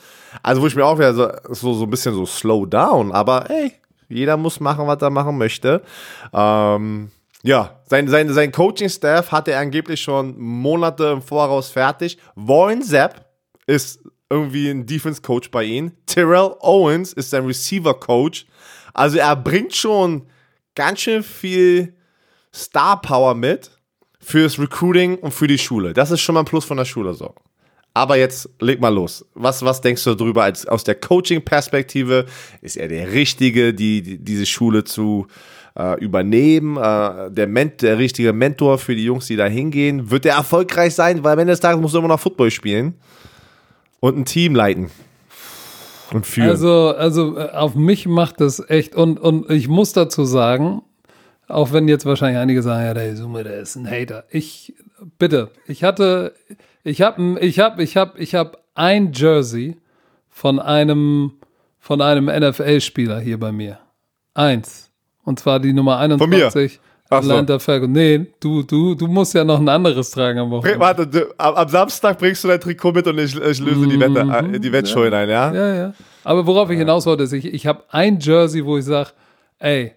Also wo ich mir auch wieder so, so, so ein bisschen so slow down, aber ey, jeder muss machen, was er machen möchte. Ähm, ja, sein, sein, sein Coaching-Staff hatte er angeblich schon Monate im Voraus fertig. Warren Zapp ist irgendwie ein Defense-Coach bei ihm. Terrell Owens ist sein Receiver-Coach. Also er bringt schon ganz schön viel Star-Power mit fürs Recruiting und für die Schule. Das ist schon mal ein Plus von der Schule so. Aber jetzt leg mal los. Was, was denkst du darüber als, aus der Coaching-Perspektive? Ist er der Richtige, die, die diese Schule zu äh, übernehmen. Äh, der, Ment der richtige Mentor für die Jungs, die da hingehen. Wird der erfolgreich sein? Weil am Ende des Tages musst du immer noch Football spielen und ein Team leiten.
Und führen. Also, also äh, auf mich macht das echt, und, und ich muss dazu sagen, auch wenn jetzt wahrscheinlich einige sagen, ja, der Summe, der ist ein Hater. Ich, bitte, ich hatte, ich habe, ich habe, ich habe, ich habe ein Jersey von einem, von einem NFL-Spieler hier bei mir. Eins. Und zwar die Nummer 21. Atlanta so. Falcons. Nee, du, du, du musst ja noch ein anderes tragen am
Wochenende. Warte, du, am, am, Samstag bringst du dein Trikot mit und ich, ich löse die, Wette, mhm. die Wettshow ja. hinein, ja?
Ja, ja. Aber worauf ich hinaus wollte, ist, ich, ich habe ein Jersey, wo ich sage, ey,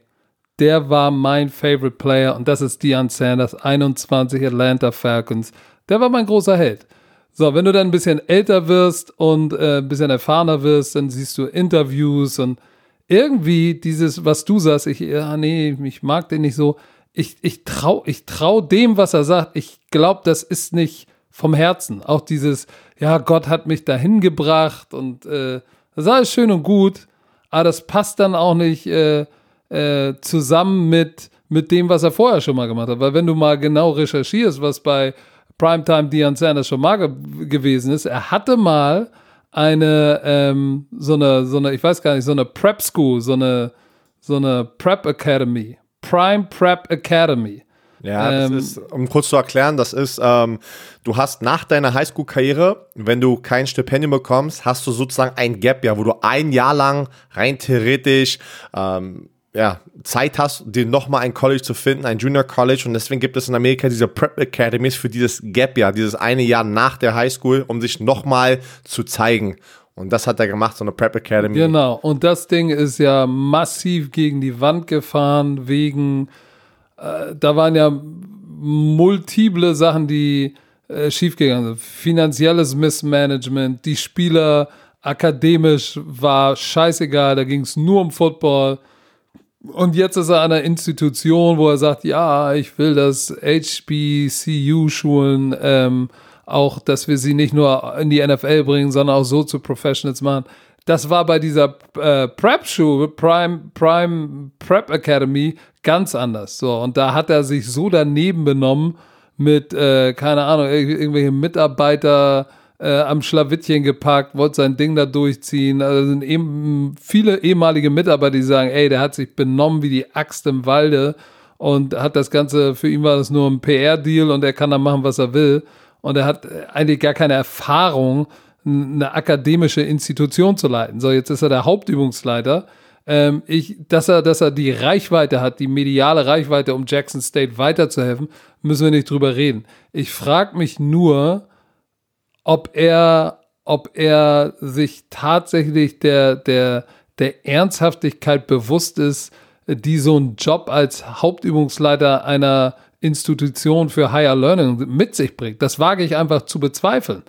der war mein Favorite Player und das ist Deion Sanders, 21 Atlanta Falcons. Der war mein großer Held. So, wenn du dann ein bisschen älter wirst und äh, ein bisschen erfahrener wirst, dann siehst du Interviews und irgendwie dieses, was du sagst, ich, ja, nee, ich mag den nicht so. Ich, ich trau, ich trau dem, was er sagt. Ich glaube, das ist nicht vom Herzen. Auch dieses, ja, Gott hat mich dahin gebracht und äh, das ist alles schön und gut, aber das passt dann auch nicht äh, äh, zusammen mit, mit dem, was er vorher schon mal gemacht hat. Weil wenn du mal genau recherchierst, was bei Primetime Deion Sanders schon mal ge gewesen ist. Er hatte mal eine, ähm, so eine, so eine, ich weiß gar nicht, so eine Prep School, so eine, so eine Prep Academy. Prime Prep Academy.
Ja, ähm, das ist, um kurz zu erklären, das ist, ähm, du hast nach deiner Highschool-Karriere, wenn du kein Stipendium bekommst, hast du sozusagen ein Gap, ja, wo du ein Jahr lang rein theoretisch ähm, ja, Zeit hast, dir nochmal ein College zu finden, ein Junior College. Und deswegen gibt es in Amerika diese Prep Academies für dieses Gap Jahr, dieses eine Jahr nach der High School, um sich nochmal zu zeigen. Und das hat er gemacht, so eine Prep Academy.
Genau. Und das Ding ist ja massiv gegen die Wand gefahren, wegen, äh, da waren ja multiple Sachen, die äh, schiefgegangen sind. Finanzielles Missmanagement, die Spieler akademisch war scheißegal, da ging es nur um Football. Und jetzt ist er an einer Institution, wo er sagt, ja, ich will, dass HBCU-Schulen ähm, auch, dass wir sie nicht nur in die NFL bringen, sondern auch so zu Professionals machen. Das war bei dieser äh, Prep-Schule, Prime, Prime Prep Academy, ganz anders. So, und da hat er sich so daneben benommen mit, äh, keine Ahnung, irgendwelche Mitarbeiter, äh, am Schlawittchen gepackt, wollte sein Ding da durchziehen. Also sind eben viele ehemalige Mitarbeiter, die sagen, ey, der hat sich benommen wie die Axt im Walde und hat das Ganze, für ihn war das nur ein PR-Deal und er kann da machen, was er will. Und er hat eigentlich gar keine Erfahrung, eine akademische Institution zu leiten. So, jetzt ist er der Hauptübungsleiter. Ähm, ich, dass er, dass er die Reichweite hat, die mediale Reichweite, um Jackson State weiterzuhelfen, müssen wir nicht drüber reden. Ich frage mich nur, ob er, ob er sich tatsächlich der, der, der Ernsthaftigkeit bewusst ist, die so ein Job als Hauptübungsleiter einer Institution für Higher Learning mit sich bringt. Das wage ich einfach zu bezweifeln.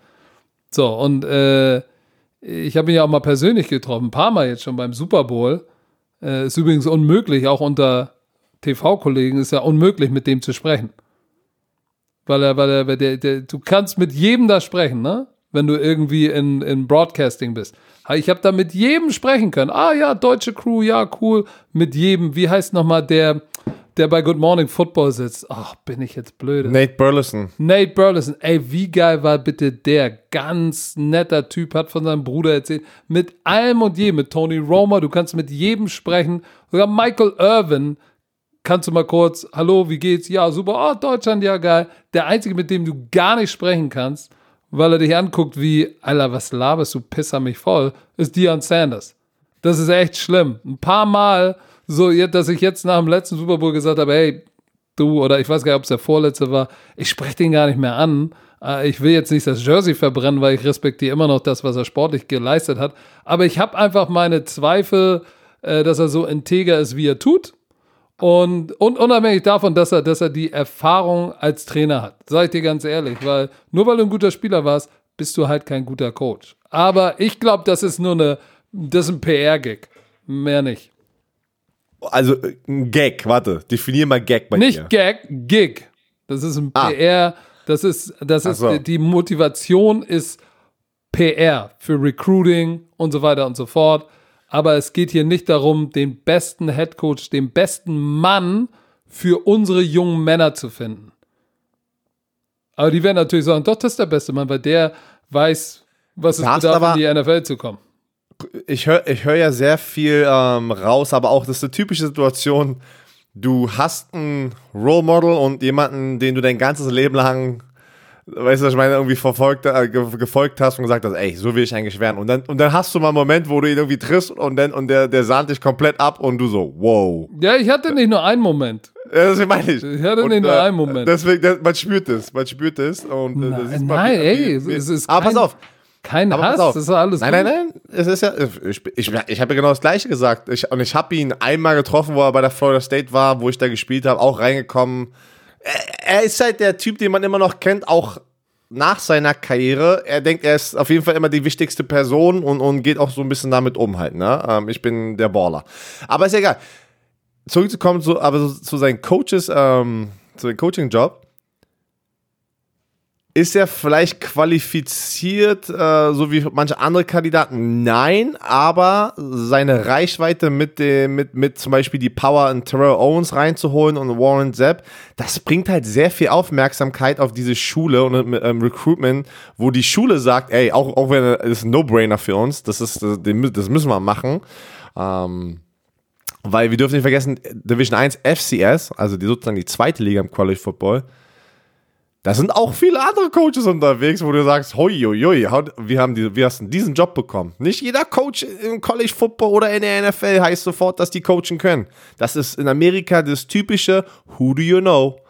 So, und äh, ich habe ihn ja auch mal persönlich getroffen, ein paar Mal jetzt schon beim Super Bowl. Äh, ist übrigens unmöglich, auch unter TV-Kollegen ist ja unmöglich, mit dem zu sprechen. Weil er, weil er, weil der, der, du kannst mit jedem da sprechen, ne? Wenn du irgendwie in, in Broadcasting bist. Ich habe da mit jedem sprechen können. Ah ja, deutsche Crew, ja, cool. Mit jedem. Wie heißt nochmal der, der bei Good Morning Football sitzt? Ach, bin ich jetzt blöd.
Nate Burleson.
Nate Burleson. Ey, wie geil war bitte der? Ganz netter Typ, hat von seinem Bruder erzählt. Mit allem und jedem. Mit Tony Romer, du kannst mit jedem sprechen. Sogar Michael Irvin kannst du mal kurz, hallo, wie geht's? Ja, super, oh, Deutschland, ja, geil. Der Einzige, mit dem du gar nicht sprechen kannst, weil er dich anguckt wie, Alter, was laberst du, pisser mich voll, ist Dion Sanders. Das ist echt schlimm. Ein paar Mal, so, dass ich jetzt nach dem letzten Super Bowl gesagt habe, hey, du, oder ich weiß gar nicht, ob es der vorletzte war, ich spreche den gar nicht mehr an. Äh, ich will jetzt nicht das Jersey verbrennen, weil ich respektiere immer noch das, was er sportlich geleistet hat. Aber ich habe einfach meine Zweifel, äh, dass er so integer ist, wie er tut. Und, und unabhängig davon, dass er, dass er die Erfahrung als Trainer hat, sage ich dir ganz ehrlich, weil nur weil du ein guter Spieler warst, bist du halt kein guter Coach. Aber ich glaube, das ist nur eine, das ist ein PR-Gag. Mehr nicht.
Also ein Gag, warte, definier mal Gag bei
Nicht
dir.
Gag, Gig. Das ist ein ah. PR, das ist, das ist, so. die Motivation ist PR für Recruiting und so weiter und so fort aber es geht hier nicht darum, den besten Headcoach, den besten Mann für unsere jungen Männer zu finden. Aber die werden natürlich sagen, doch, das ist der beste Mann, weil der weiß, was es bedarf, in die NFL zu kommen.
Ich höre ich hör ja sehr viel ähm, raus, aber auch das ist eine typische Situation. Du hast ein Role Model und jemanden, den du dein ganzes Leben lang weißt du, was ich meine, irgendwie verfolgt, äh, gefolgt hast und gesagt hast, ey, so will ich eigentlich werden. Und dann, und dann hast du mal einen Moment, wo du ihn irgendwie triffst und dann, und der, der sahnt dich komplett ab und du so, wow.
Ja, ich hatte nicht nur einen Moment.
Ja, das meine ich.
Ich hatte und, nicht nur äh, einen Moment.
Deswegen, das, man spürt es, man spürt es und
äh, nein, nein ey, es ist
Aber pass auf,
Kein
Aber
Hass,
auf.
das ist alles
Nein,
gut.
nein, nein. Es ist ja, ich, ich, ich habe ja genau das Gleiche gesagt. Ich, und ich habe ihn einmal getroffen, wo er bei der Florida State war, wo ich da gespielt habe, auch reingekommen. Er, ist halt der Typ, den man immer noch kennt, auch nach seiner Karriere. Er denkt, er ist auf jeden Fall immer die wichtigste Person und, und geht auch so ein bisschen damit um halt. Ne? Ähm, ich bin der Baller. Aber ist egal. Zurückzukommen zu, aber zu seinen Coaches, ähm, zu dem Coaching-Job. Ist er vielleicht qualifiziert, äh, so wie manche andere Kandidaten? Nein, aber seine Reichweite mit dem, mit, mit zum Beispiel die Power in Terrell Owens reinzuholen und Warren Zepp, das bringt halt sehr viel Aufmerksamkeit auf diese Schule und ähm, Recruitment, wo die Schule sagt, ey, auch, auch wenn ist ein No-Brainer für uns, das ist, das, das müssen wir machen. Ähm, weil wir dürfen nicht vergessen, Division 1 FCS, also die sozusagen die zweite Liga im College Football, da sind auch viele andere Coaches unterwegs, wo du sagst, hoi, hoi, hoi, wie, haben die, wie hast diesen Job bekommen? Nicht jeder Coach im College Football oder in der NFL heißt sofort, dass die coachen können. Das ist in Amerika das typische Who do you know?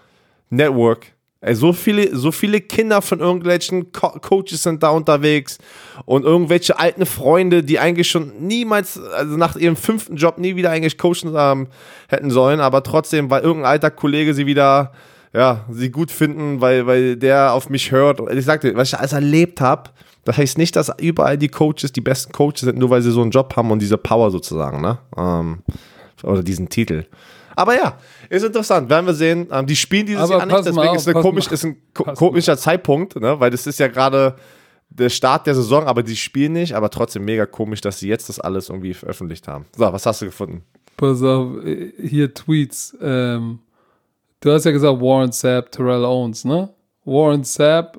Network. Ey, so viele, so viele Kinder von irgendwelchen Co Coaches sind da unterwegs und irgendwelche alten Freunde, die eigentlich schon niemals, also nach ihrem fünften Job nie wieder eigentlich coachen ähm, hätten sollen, aber trotzdem, weil irgendein alter Kollege sie wieder ja, sie gut finden, weil, weil der auf mich hört. Ich sagte, was ich alles erlebt habe, das heißt nicht, dass überall die Coaches die besten Coaches sind, nur weil sie so einen Job haben und diese Power sozusagen, ne? Ähm, oder diesen Titel. Aber ja, ist interessant. Werden wir sehen. Ähm, die spielen dieses
Aber
Jahr nicht,
mal
deswegen
auf,
ist, komisch,
mal-
ist ein komischer Zeitpunkt, ne? weil das ist ja gerade der Start der Saison, aber die spielen nicht, aber trotzdem mega komisch, dass sie jetzt das alles irgendwie veröffentlicht haben. So, was hast du gefunden?
Pass auf, hier Tweets. Ähm, du hast ja gesagt Warren Sapp, Terrell Owens, ne? Warren Sapp,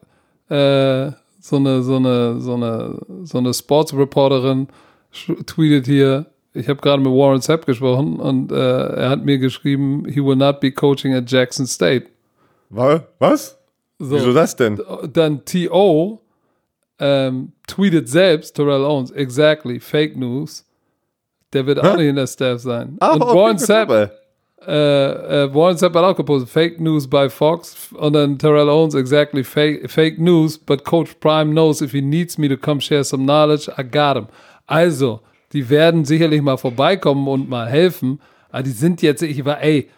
äh, so eine, so eine, so eine, so eine Sportsreporterin sch- tweetet hier, ich habe gerade mit Warren Sapp gesprochen und äh, er hat mir geschrieben, he will not be coaching at Jackson State.
Was?
So,
Wieso das denn?
dann T.O. Ähm, tweetet selbst, Terrell Owens, exactly, Fake News. Der wird auch
Hä?
nicht in der Staff sein.
Ah,
und
okay,
Warren Sapp. Äh, äh, Warren Sapp hat auch gepostet, Fake News by Fox. Und dann Terrell Owens, exactly, fake, fake News, but Coach Prime knows if he needs me to come share some knowledge, I got him. Also, die werden sicherlich mal vorbeikommen und mal helfen. Aber die sind jetzt, ich war, ey,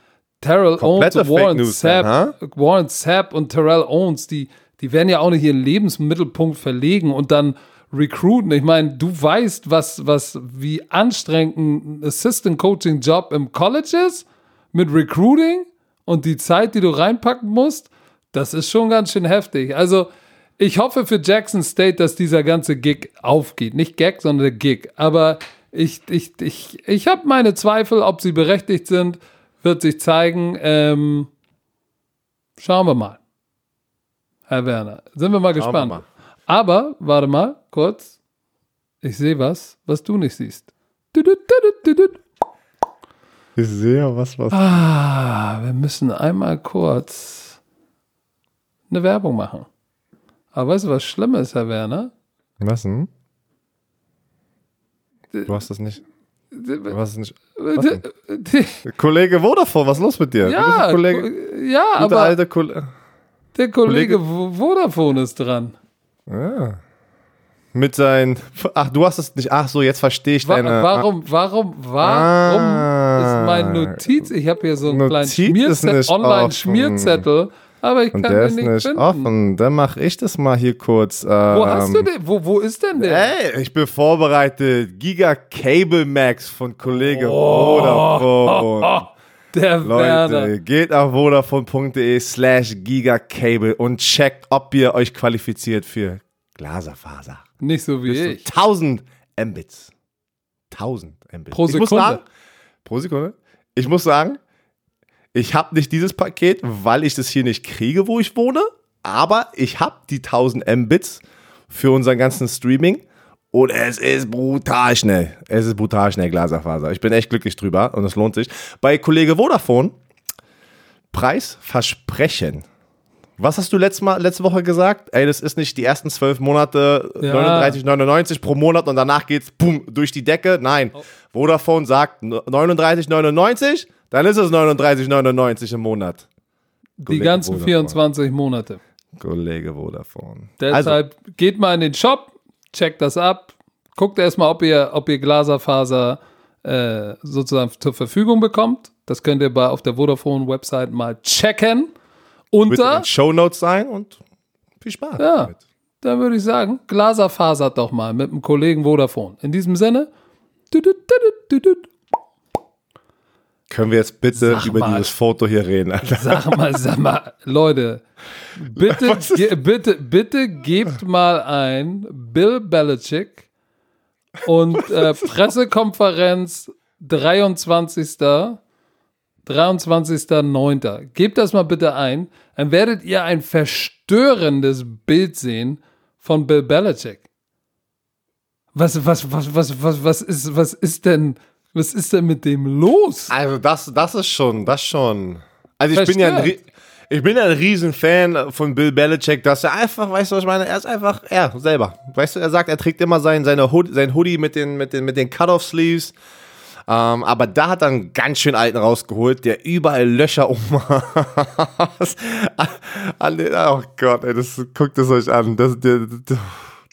Terrell Owens
Komplette
und Warren
News
Sapp,
dann,
Warren Sapp und Terrell Owens, die, die werden ja auch nicht ihren Lebensmittelpunkt verlegen und dann recruiten. Ich meine, du weißt, was, was, wie anstrengend ein Assistant Coaching Job im College ist mit Recruiting und die Zeit, die du reinpacken musst. Das ist schon ganz schön heftig. Also, ich hoffe für Jackson State, dass dieser ganze Gig aufgeht. Nicht Gag, sondern der Gig. Aber ich, ich, ich, ich habe meine Zweifel, ob sie berechtigt sind, wird sich zeigen. Ähm, schauen wir mal. Herr Werner, sind wir mal
Schauen wir
gespannt.
mal.
Aber, warte mal, kurz. Ich sehe was, was du nicht siehst. Düdüt, düdüt.
Ich sehe was, was.
Ah, wir müssen einmal kurz eine Werbung machen. Aber weißt du, was schlimm ist, Herr Werner?
Was denn? Du hast das nicht. Du hast es nicht. Was denn? Kollege Vodafone, was ist los mit dir?
Ja,
Kollege,
Ko- ja, aber
alter Kollege.
der Kollege Vo- Vodafone ist dran.
Ja. Mit seinen. Ach, du hast es nicht. Ach so, jetzt verstehe ich
Wa
deine.
warum, warum, warum
Ah.
Ist mein Notiz? Ich habe hier so einen
Notiz
kleinen Online-Schmierzettel, aber ich
Und
kann
der
den
ist
nicht, finden.
offen. Dann mache ich das mal hier kurz.
Wo hast du
ähm,
den? Wo, wo ist denn der?
Ey, ich bin vorbereitet. Giga Cable Max von Kollege
Oh.
Vodafone. *laughs*
Der Werner.
Leute, geht auf vodafone.de slash gigacable und checkt, ob ihr euch qualifiziert für Glaserfaser.
Nicht so wie
Bis
ich.
1000 Mbits. 1000 Mbits.
Pro
Ich muss
Sekunde.
sagen, pro Sekunde. Ich muss sagen, ich habe nicht dieses Paket, weil ich das hier nicht kriege, wo ich wohne, aber ich habe die 1000 Mbits für unseren ganzen Streaming und es ist brutal schnell. Es ist brutal schnell Glaserfaser. Ich bin echt glücklich drüber und es lohnt sich. Bei Kollege Vodafone, Preis versprechen. Was hast du letzte, Mal, letzte Woche gesagt? Ey, das ist nicht die ersten zwölf Monate
Ja.
39,99 pro Monat und danach geht's boom, durch die Decke. Nein, Vodafone sagt 39,99, dann ist es 39,99 im Monat.
Die
Kollege
ganzen
Vodafone.
24 Monate.
Kollege Vodafone. Also,
Deshalb geht mal in den Shop, checkt das ab, guckt erstmal, ob ihr, ob ihr Glaserfaser äh, sozusagen zur Verfügung bekommt. Das könnt ihr bei, auf der Vodafone-Website mal checken.
Wird in
Unter,
den Shownotes sein und viel Spaß.
Ja.
damit.
dann würde ich sagen, Glaserfasert doch mal mit dem Kollegen Vodafone. In diesem Sinne, du, du, du, du, du, du.
Können wir jetzt bitte
Sag
über
mal.
dieses Foto hier reden, Alter?
Sag mal, sag mal, Leute, bitte, ge, bitte, bitte gebt mal ein Bill Belichick und äh, Pressekonferenz 23. 23.09. Gebt das mal bitte ein, dann werdet ihr ein verstörendes Bild sehen von Bill Belichick. Was, was, was, was, was, was ist, was ist denn, was ist denn mit dem los?
Also das, das ist schon, das schon. Also ich bin ja ein, ich bin ja ein Riesen-Fan von Bill Belichick, dass er einfach, weißt du, was ich meine? Er ist einfach er selber. Weißt du, er sagt, er trägt immer sein, seine Hood, sein Hoodie mit den, mit den, mit den Cut-Off-Sleeves. Ähm, aber da hat er einen ganz schön alten rausgeholt, der überall Löcher um den, *laughs* Oh Gott, ey, das, guckt es euch an. Das, der,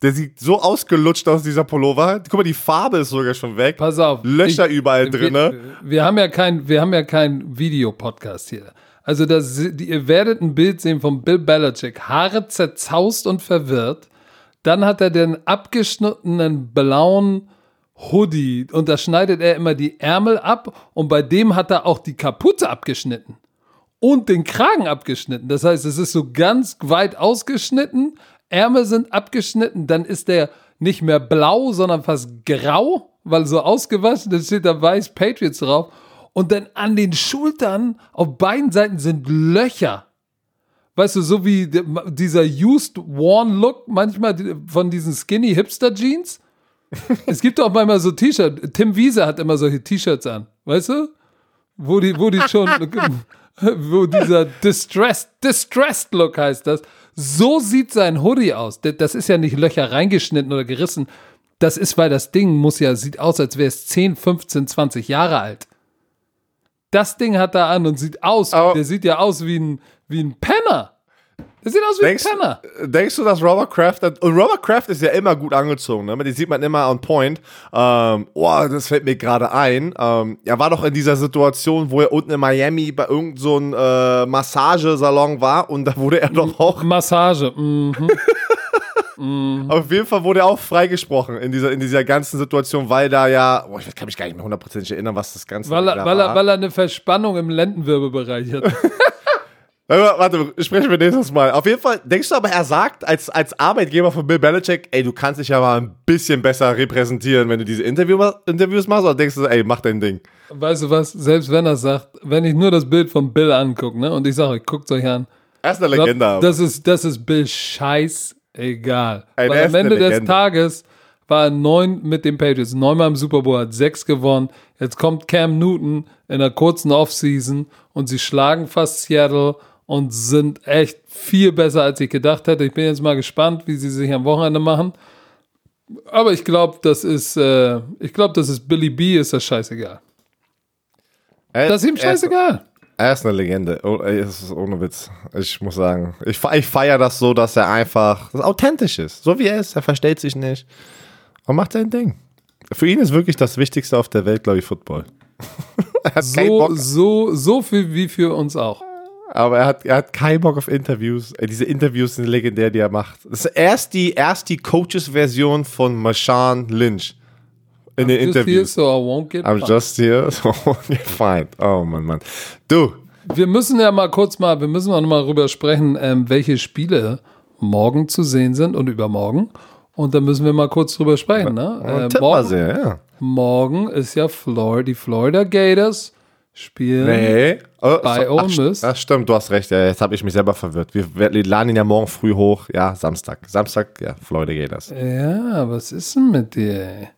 der, sieht so ausgelutscht aus, dieser Pullover. Guck mal, die Farbe ist sogar schon weg.
Pass auf.
Löcher
ich-
überall drin?
Wir, wir haben ja kein, wir haben ja kein Videopodcast hier. Also das, ihr werdet ein Bild sehen von Bill Belichick, Haare zerzaust und verwirrt. Dann hat er den abgeschnittenen blauen Hoodie und da schneidet er immer die Ärmel ab und bei dem hat er auch die Kapuze abgeschnitten und den Kragen abgeschnitten. Das heißt, es ist so ganz weit ausgeschnitten, Ärmel sind abgeschnitten, dann ist der nicht mehr blau, sondern fast grau, weil so ausgewaschen, da steht da weiß Patriots drauf. Und dann an den Schultern auf beiden Seiten sind Löcher. Weißt du, so wie dieser used worn Look manchmal von diesen skinny Hipster Jeans. *laughs* es gibt auch manchmal so T-Shirts. Tim Wiese hat immer solche T-Shirts an, weißt du? Wo die, wo die schon, *laughs* wo dieser distressed, distressed Look heißt das. So sieht sein Hoodie aus. Das ist ja nicht Löcher reingeschnitten oder gerissen. Das ist, weil das Ding muss ja, sieht aus, als wäre es 10, 15, 20 Jahre alt. Das Ding hat er an und sieht aus,
Aber-
der sieht ja aus wie ein, wie ein Penner. Der sieht aus wie
Denkst,
ein Penner.
denkst du, dass Robert Kraft, und Robert Kraft ist ja immer gut angezogen, ne? Die sieht man immer on point. Ähm, oh, das fällt mir gerade ein. Ähm, er war doch in dieser Situation, wo er unten in Miami bei irgendeinem so äh, Massagesalon war und da wurde er doch auch,
Massage. Mhm. *laughs*
auf jeden Fall wurde er auch freigesprochen in dieser, in dieser ganzen Situation, weil da ja, oh, ich kann mich gar nicht mehr hundertprozentig erinnern, was das Ganze
Weil, er, weil,
war.
er, weil er eine Verspannung im Lendenwirbelbereich hat. *laughs*
Warte, sprechen wir nächstes Mal. Auf jeden Fall, denkst du aber, er sagt als, als Arbeitgeber von Bill Belichick, ey, du kannst dich ja mal ein bisschen besser repräsentieren, wenn du diese Interview, Interviews machst, oder denkst du, ey, mach dein Ding?
weißt du was? Selbst wenn er sagt, wenn ich nur das Bild von Bill angucke, ne, und ich sage, guckt euch an,
Er ist eine Legende. aber.
das ist, das ist Bill scheißegal.
Ey,
Weil am Ende des. Tages war er neun mit den Patriots, neunmal im Super Bowl, hat sechs gewonnen. Jetzt kommt Cam Newton in einer kurzen Offseason und sie schlagen fast Seattle und sind echt viel besser, als ich gedacht hätte. Ich bin jetzt mal gespannt, wie sie sich am Wochenende machen. Aber ich glaube, das ist, äh, ich glaube, das ist Billy B, ist das scheißegal.
Er-
Das ist ihm
er
scheißegal.
Er ist eine Legende. Oh, es ist ohne Witz. Ich muss sagen, ich, ich feiere das so, dass er einfach dass er authentisch ist. So wie er ist. Er verstellt sich nicht und macht sein Ding. Für ihn ist wirklich das Wichtigste auf der Welt, glaube ich, Football. *laughs*
So, so, so viel wie für uns auch.
Aber er hat, er hat keinen Bock auf Interviews. Ey, diese Interviews sind legendär, die er macht. Das ist erst die, erst die Coaches-Version von Marshawn Lynch in den
Just here,
Interviews.
so I won't get
I'm
fined.
just here, so you're fine. Oh Mann, Mann. Du,
Wir müssen ja mal kurz mal, wir müssen mal rüber sprechen, ähm, welche Spiele morgen zu sehen sind und übermorgen. Und da müssen wir mal kurz drüber sprechen. Ne? Äh, morgen,
sehr, ja.
morgen ist ja Flor die Florida Gators spielen.
Nee. Oh,
Bei Ole Miss.
ach, stimmt, du hast recht. Ja, jetzt habe ich mich selber verwirrt. Wir, wir laden ihn ja morgen früh hoch. Ja, Samstag. Samstag, ja, Florida Gators.
Ja, was ist denn mit dir?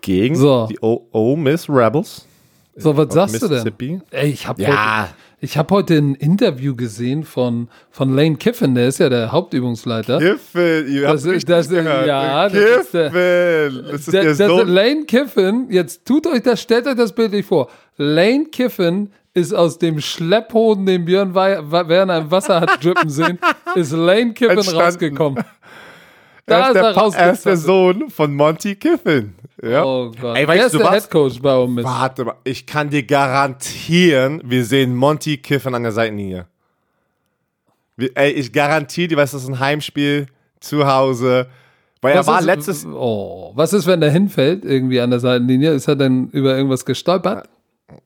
Gegen
So.
die Ole Miss Rebels.
So, was sagst du denn? Ey, ich habe
Ja.
heute, ich hab heute ein Interview gesehen von, von Lane Kiffin, der ist ja der Hauptübungsleiter.
Kiffel, ihr habt
Das das
gehört.
ja, das ist der-.
Das ist
Der,
der
der. Lane Kiffin, jetzt tut euch das, stellt euch das Bild nicht vor. Lane Kiffin ist aus dem Schlepphoden, den Björn Werner im Wasser hat drippen sehen, *laughs* ist Lane Kiffin
Entstanden.
rausgekommen. *laughs* Da
er ist, der,
er
Pa- er ist der. Sohn von Monty Kiffin. Ja.
Oh Gott.
Ey, weißt
ist
du
der
was?
Headcoach bei Ole Miss?
Warte mal, ich kann dir garantieren, wir sehen Monty Kiffin an der Seitenlinie. Wir, ey, ich garantiere dir, weißt du, das ist ein Heimspiel zu Hause. Weil
Was
er war
ist,
letztes.
Oh, was ist, wenn er hinfällt, irgendwie an der Seitenlinie? Ist er dann über irgendwas gestolpert?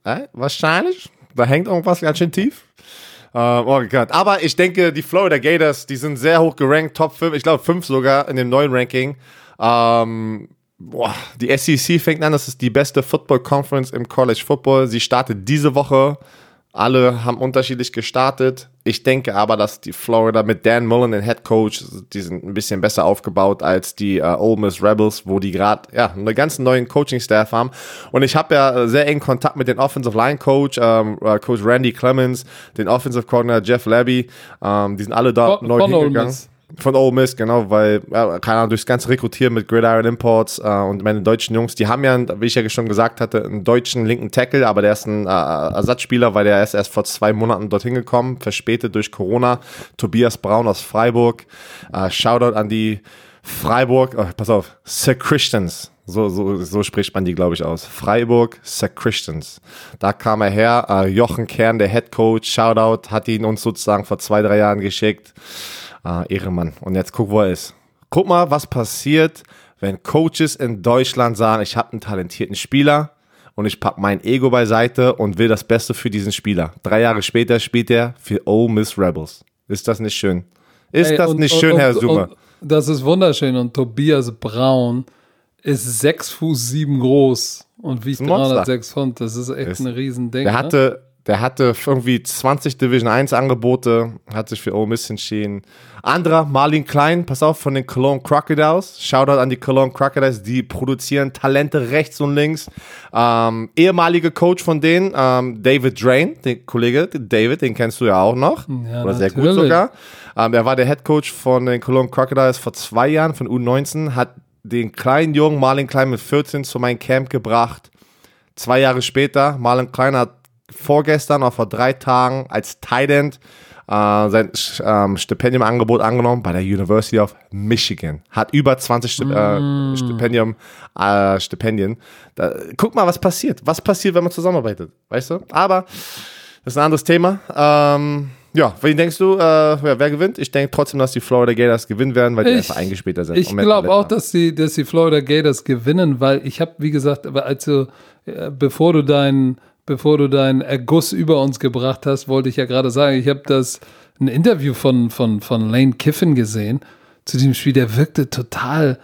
Äh, wahrscheinlich. Da hängt irgendwas ganz schön tief. Ähm, oh Gott. Aber ich denke, die Florida Gators, die sind sehr hoch gerankt, Top 5, ich glaube 5 sogar in dem neuen Ranking. Ähm, boah, die SEC fängt an, das ist die beste Football Conference im College Football. Sie startet diese Woche. Alle haben unterschiedlich gestartet. Ich denke aber, dass die Florida mit Dan Mullen, den Head Coach, die sind ein bisschen besser aufgebaut als die äh, Ole Miss Rebels, wo die gerade ja einen ganz neuen Coaching-Staff haben. Und ich habe ja äh, sehr engen Kontakt mit dem Offensive Line Coach, ähm, äh, Coach Randy Clemens, den Offensive Coordinator Jeff Labby. Ähm, die sind alle dort
Von-
neu
von Ole
hingegangen.
Miss.
Von Ole Miss, genau, weil, ja, keine Ahnung, durchs ganze Rekrutieren mit Gridiron Imports äh, und meine deutschen Jungs, die haben ja, wie ich ja schon gesagt hatte, einen deutschen linken Tackle, aber der ist ein äh, Ersatzspieler, weil der ist erst vor zwei Monaten dorthin gekommen, verspätet durch Corona. Tobias Braun aus Freiburg. Äh, Shoutout an die Freiburg, oh, pass auf, Sir Christians. So, so, so spricht man die, glaube ich, aus. Freiburg Sir Christians. Da kam er her. Äh, Jochen Kern, der Head Coach, Shoutout, hat ihn uns sozusagen vor zwei, drei Jahren geschickt. Äh, Ehremann. Und jetzt guck, wo er ist. Guck mal, was passiert, wenn Coaches in Deutschland sagen, ich habe einen talentierten Spieler und ich pack mein Ego beiseite und will das Beste für diesen Spieler. Drei Jahre später spielt er für Ole Miss Rebels. Ist das nicht schön? Ist
Ey,
das
und-
nicht
und-
schön,
und,
Herr Sumer?
Das ist wunderschön. Und Tobias Braun ist sechs Fuß sieben groß und wiegt
ein Monster.
306 Pfund. Das ist echt
Ist-
ein Riesending.
Der
ne?
hatte, der hatte irgendwie 20 Division 1 Angebote, hat sich für Ole Miss entschieden. Anderer, Marlin Klein, pass auf, von den Cologne Crocodiles. Shoutout an die Cologne Crocodiles, die produzieren Talente rechts und links. Ähm, ehemaliger Coach von denen, ähm, David Drain, den Kollege David, den kennst du ja auch noch.
Ja,
Oder sehr gut
natürlich.
sogar. Ähm, er war der Head Coach von den Cologne Crocodiles vor zwei Jahren, von U19, hat den kleinen Jungen Marlin Klein mit 14 zu meinem Camp gebracht. Zwei Jahre später, Marlon Klein hat vorgestern oder vor drei Tagen als Tight End äh, sein ähm, Stipendiumangebot angenommen bei der University of Michigan. Hat über 20 Stip äh, Stipendium, äh, Stipendien. Da, guck mal, was passiert. Was passiert, wenn man zusammenarbeitet? Weißt du? Aber das ist ein anderes Thema. Ähm, ja, wen denkst du, äh, wer, wer gewinnt? Ich denke trotzdem, dass die Florida Gators gewinnen werden, weil die
Ich-
einfach eingespielter sind.
Ich glaube auch, dass die, dass die Florida Gators gewinnen, weil ich habe, wie gesagt, aber als du, äh, bevor du deinen, bevor du deinen Erguss über uns gebracht hast, wollte ich ja gerade sagen, ich habe das ein Interview von, von, von Lane Kiffin gesehen zu diesem Spiel, der wirkte total,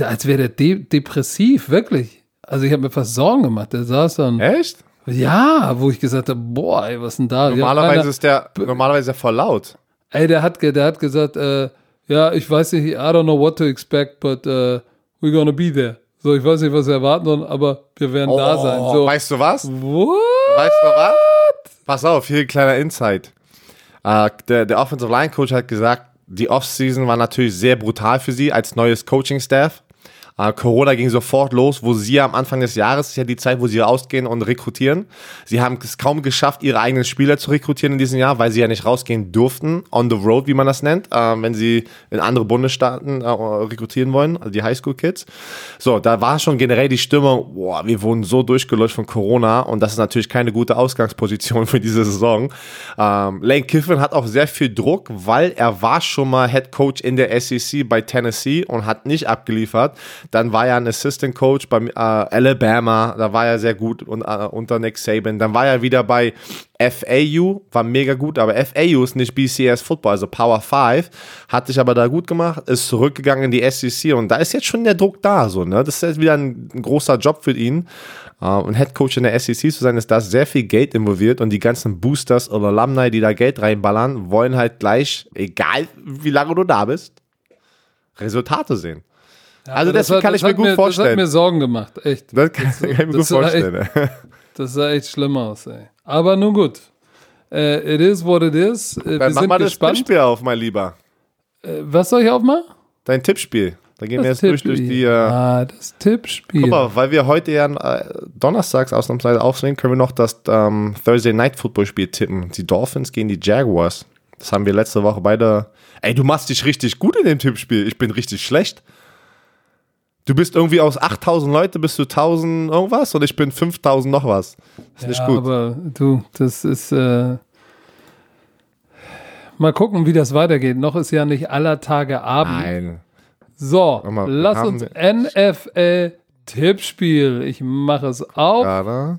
als wäre der de depressiv, wirklich. Also ich habe mir fast Sorgen gemacht. Der saß dann.
Echt?
ja, wo ich gesagt habe, boah, ey, was denn da?
Normalerweise
einer-
ist der normalerweise ist der voll laut.
Ey, der hat, der hat gesagt, äh, ja, ich weiß nicht, I don't know what to expect, but uh, we're gonna be there. So, ich weiß nicht, was wir erwarten sollen, aber wir werden da sein. So,
Oh, Weißt du was?
what?
Weißt du was? Pass auf, hier ein kleiner Insight. Äh, der, der Offensive Line Coach hat gesagt, die Offseason war natürlich sehr brutal für sie als neues Coaching-Staff. Äh, Corona ging sofort los, wo sie am Anfang des Jahres, ist ja die Zeit, wo sie rausgehen und rekrutieren. Sie haben es kaum geschafft, ihre eigenen Spieler zu rekrutieren in diesem Jahr, weil sie ja nicht rausgehen durften, on the road, wie man das nennt, äh, wenn sie in andere Bundesstaaten äh, rekrutieren wollen, also die Highschool-Kids. So, da war schon generell die Stimmung, boah, wir wurden so durchgelöscht von Corona und das ist natürlich keine gute Ausgangsposition *laughs* für diese Saison. Ähm, Lane Kiffin hat auch sehr viel Druck, weil er war schon mal Head Coach in der SEC bei Tennessee und hat nicht abgeliefert. Dann war er ein Assistant Coach bei äh, Alabama, da war er sehr gut und, äh, unter Nick Saban. Dann war er wieder bei FAU, war mega gut, aber FAU ist nicht BCS Football, also Power 5, hat sich aber da gut gemacht, ist zurückgegangen in die SEC und da ist jetzt schon der Druck da, so, ne? Das ist jetzt wieder ein, ein großer Job für ihn. Äh, und Head Coach in der SEC zu sein, ist da sehr viel Geld involviert und die ganzen Boosters oder Alumni, die da Geld reinballern, wollen halt gleich, egal wie lange du da bist, Resultate sehen. Also
Aber das
deswegen
hat-
kann
das
ich mir gut
Das hat
vorstellen.
mir Sorgen gemacht, echt.
Das kann, kann ich mir gut
das war echt-
vorstellen.
Das sah echt schlimm aus, ey. Aber nun gut. Äh, it is what it is. Äh, wir
Dann mach mal das
gespannt.
Tippspiel auf, mein Lieber.
Äh, was soll ich aufmachen?
Dein Tippspiel. Da gehen wir
Das
jetzt durch, durch die. Äh,
ah, das Tippspiel.
Guck mal, weil wir heute ja äh, donnerstags ausnahmsweise aufnehmen, können wir noch das ähm, Thursday Night Football Spiel tippen. Die Dolphins gegen die Jaguars. Das haben wir letzte Woche beide. Ey, du machst dich richtig gut in dem Tippspiel. Ich bin richtig schlecht. Du bist irgendwie aus 8000 Leute bist du 1000 irgendwas und ich bin 5000 noch was. Das ist nicht
ja,
gut.
aber du, das ist. Äh, mal gucken, wie das weitergeht. Noch ist ja nicht aller Tage Abend.
Nein.
So,
mal,
lass uns NFL-Tippspiel. Ich mache es auf.
Gerade.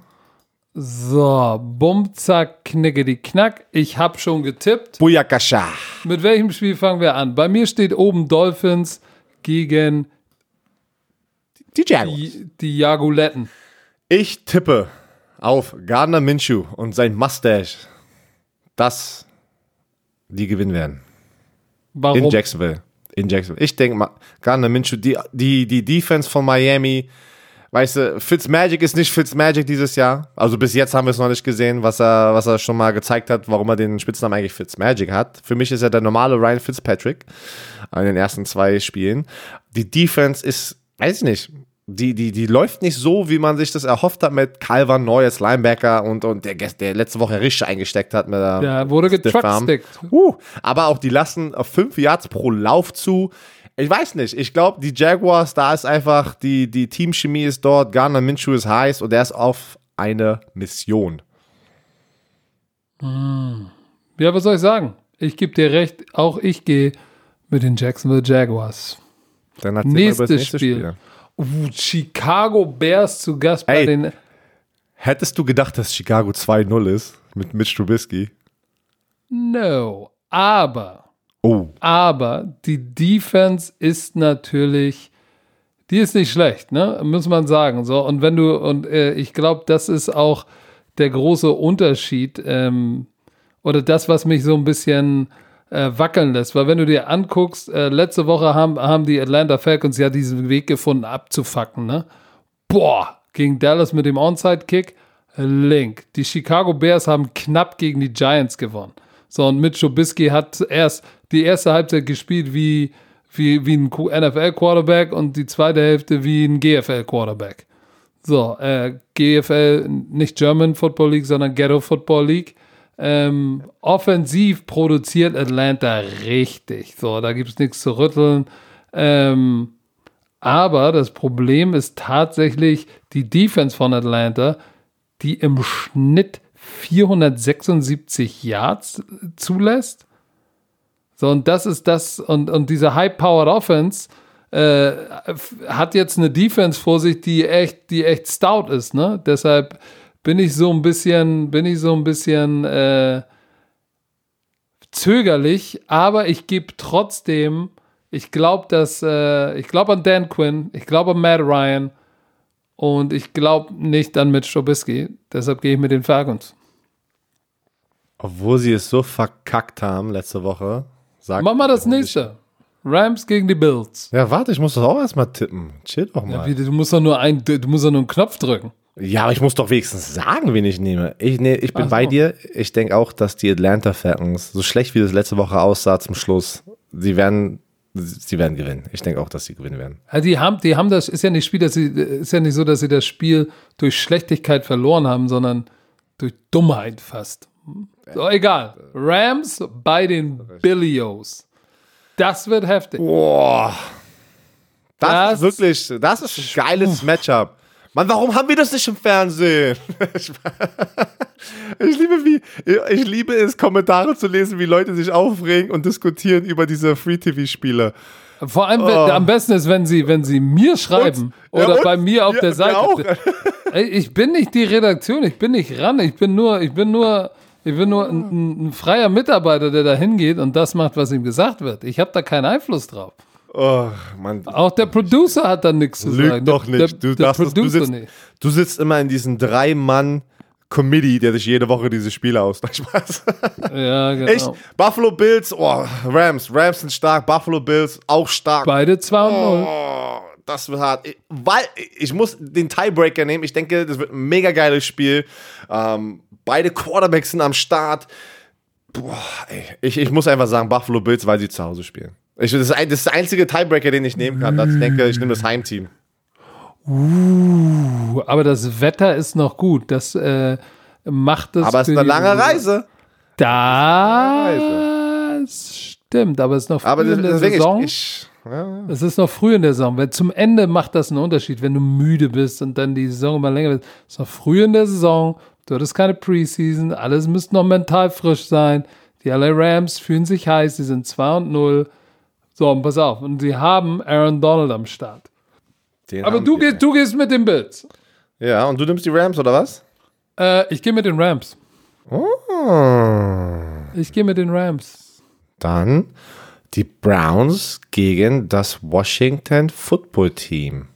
So, bumm, zack, knicke die Knack. Ich habe schon getippt.
Buyakasha.
Mit welchem Spiel fangen wir an? Bei mir steht oben Dolphins gegen
Die Jaguars.
die, die Jaguletten.
Ich tippe auf Gardner Minshew und sein Mustache, dass die gewinnen werden.
Warum?
In Jacksonville. In Jacksonville. Ich denke mal, Gardner Minshew, die, die, die Defense von Miami, weißt du, Fitzmagic ist nicht Fitzmagic dieses Jahr. Also bis jetzt haben wir es noch nicht gesehen, was er, was er schon mal gezeigt hat, warum er den Spitznamen eigentlich Fitzmagic hat. Für mich ist er der normale Ryan Fitzpatrick in den ersten zwei Spielen. Die Defense ist, weiß ich nicht, die, die, die läuft nicht so, wie man sich das erhofft hat mit Calvin Neu als Linebacker und, und der, der letzte Woche richtig eingesteckt hat mit der
Ja, wurde
Stiff Arm.
getruckstickt.
Uh, aber auch die lassen fünf Yards pro Lauf zu. Ich weiß nicht. Ich glaube, die Jaguars, da ist einfach, die, die Teamchemie ist dort, Garner Minshew ist heiß und er ist auf eine Mission.
Ja, was soll ich sagen? Ich gebe dir recht, auch ich gehe mit den Jacksonville Jaguars.
Dann erzähl mal über das
Nächstes Spiel. Uh, Chicago Bears zu Gast bei
Ey.
den.
Hättest du gedacht, dass Chicago 2-0 ist mit Mitch Trubisky?
No. Aber,
Oh,
aber die Defense ist natürlich, die ist nicht schlecht, ne? Muss man sagen. So, und wenn du, und äh, ich glaube, das ist auch der große Unterschied, ähm, oder das, was mich so ein bisschen äh, wackeln lässt. Weil wenn du dir anguckst, äh, letzte Woche haben, haben die Atlanta Falcons ja diesen Weg gefunden, abzufacken, ne? Boah, gegen Dallas mit dem Onside-Kick, Link. Die Chicago Bears haben knapp gegen die Giants gewonnen. So, und Mitch Trubisky hat erst die erste Halbzeit gespielt wie, wie, wie ein NFL-Quarterback und die zweite Hälfte wie ein GFL-Quarterback. So, äh, GFL, nicht German Football League, sondern Ghetto Football League. Ähm, offensiv produziert Atlanta richtig. So, da gibt es nichts zu rütteln. Ähm, aber das Problem ist tatsächlich die Defense von Atlanta, die im Schnitt 476 Yards zulässt. So, und das ist das, und, und diese High-Powered Offense äh, hat jetzt eine Defense vor sich, die echt, die echt stout ist, ne? Deshalb bin ich so ein bisschen, bin ich so ein bisschen äh, zögerlich, aber ich gebe trotzdem, ich glaube, dass, äh, ich glaube an Dan Quinn, ich glaube an Matt Ryan und ich glaube nicht an Mitch Trubisky. Deshalb gehe ich mit den Falcons.
obwohl sie es so verkackt haben letzte Woche. Sagt
Mach mal das nächste. Rams gegen die Bills.
Ja, warte, ich muss das auch erstmal tippen. Chill doch
Ja,
mal.
wie, du musst doch nur ein, du musst doch nur einen Knopf drücken.
Ja, aber ich muss doch wenigstens sagen, wen ich nehme. Ich, ne, ich bin
so.
bei dir. Ich denke auch, dass die Atlanta Falcons, so schlecht wie das letzte Woche aussah zum Schluss, sie werden, sie werden gewinnen. Ich denke auch, dass sie gewinnen werden.
Also die haben, die haben das, ist ja nicht Spiel, dass sie, ist ja nicht so, dass sie das Spiel durch Schlechtigkeit verloren haben, sondern durch Dummheit fast. So, egal. Rams bei den Billios. Das wird heftig.
Boah. Das,
Das-
ist wirklich, das ist ein geiles Matchup. Mann, warum haben wir das nicht im Fernsehen? *laughs* Ich liebe, wie, ich liebe es, Kommentare zu lesen, wie Leute sich aufregen und diskutieren über diese Free-TV-Spiele.
Vor allem, wenn,
Oh.
am besten ist, wenn sie, wenn sie mir schreiben
Und- ja,
oder
und?
bei mir auf
Ja,
der Seite.
auch.
Ich bin nicht die Redaktion, ich bin nicht ran, ich bin nur, ich bin nur, ich bin nur ein, ein freier Mitarbeiter, der da hingeht und das macht, was ihm gesagt wird. Ich habe da keinen Einfluss drauf.
Oh, Mann,
Auch der Producer hat da nichts zu
Lüg
sagen.
doch
Der-
nicht.
Der,
Du,
der
das, du, sitzt,
nicht.
du sitzt immer in diesen Drei-Mann-Committee, der sich jede Woche diese Spiele. Spaß. *laughs*
Ja, genau.
Echt? Buffalo Bills, oh, Rams. Rams sind stark. Buffalo Bills auch stark.
Beide 2 und 0.
Oh, das wird hart. Ich- Weil ich muss den Tiebreaker nehmen. Ich denke, das wird ein mega geiles Spiel. Ähm, beide Quarterbacks sind am Start. Boah, ey. Ich, ich muss einfach sagen, Buffalo Bills, weil sie zu Hause spielen. Ich, das, ist ein, das ist der einzige Tiebreaker, den ich nehmen kann. Dass ich denke, ich nehme das Heimteam.
Uh, aber das Wetter ist noch gut. Das äh, macht es.
Aber es ist eine lange Reise.
Da.
Reise.
Das stimmt, aber es ist noch früh
Aber
in der Saison.
ich, ich ja,
es ist noch früh in der Saison. Weil zum Ende macht das einen Unterschied, wenn du müde bist und dann die Saison immer länger wird. Es ist noch früh in der Saison. Du hattest keine Preseason. Alles müsste noch mental frisch sein. Die LA Rams fühlen sich heiß. Sie sind 2 und 0. So, und pass auf. Und sie haben Aaron Donald am Start.
den
Aber du, gehst, du gehst mit den Bills.
Ja, und du nimmst die Rams, oder was?
Äh, ich gehe mit den Rams.
Oh.
Ich gehe mit den Rams.
Dann die Browns gegen das Washington Football Team.